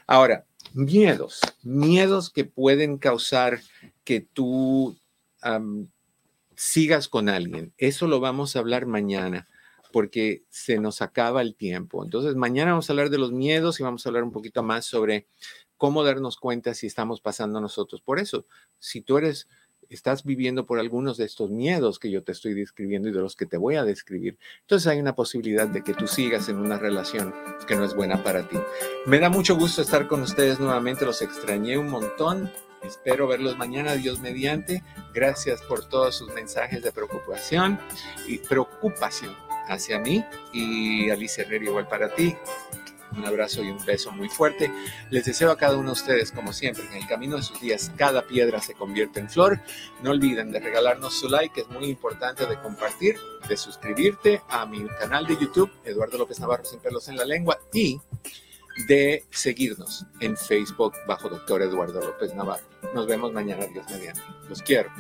Speaker 1: Ahora, miedos, miedos que pueden causar que tú sigas con alguien. Eso lo vamos a hablar mañana porque se nos acaba el tiempo. Entonces, mañana vamos a hablar de los miedos y vamos a hablar un poquito más sobre cómo darnos cuenta si estamos pasando nosotros por eso. Si tú eres, estás viviendo por algunos de estos miedos que yo te estoy describiendo y de los que te voy a describir, entonces hay una posibilidad de que tú sigas en una relación que no es buena para ti. Me da mucho gusto estar con ustedes nuevamente, los extrañé un montón. Espero verlos mañana, Dios mediante. Gracias por todos sus mensajes de preocupación y preocupación hacia mí y Alicia Herrera igual para ti. Un abrazo y un beso muy fuerte. Les deseo a cada uno de ustedes, como siempre, en el camino de sus días, cada piedra se convierte en flor. No olviden de regalarnos su like, es muy importante de compartir, de suscribirte a mi canal de YouTube, Eduardo López Navarro sin pelos en la lengua, y de seguirnos en Facebook bajo Doctor Eduardo López Navarro. Nos vemos mañana, Dios mediante. Los quiero.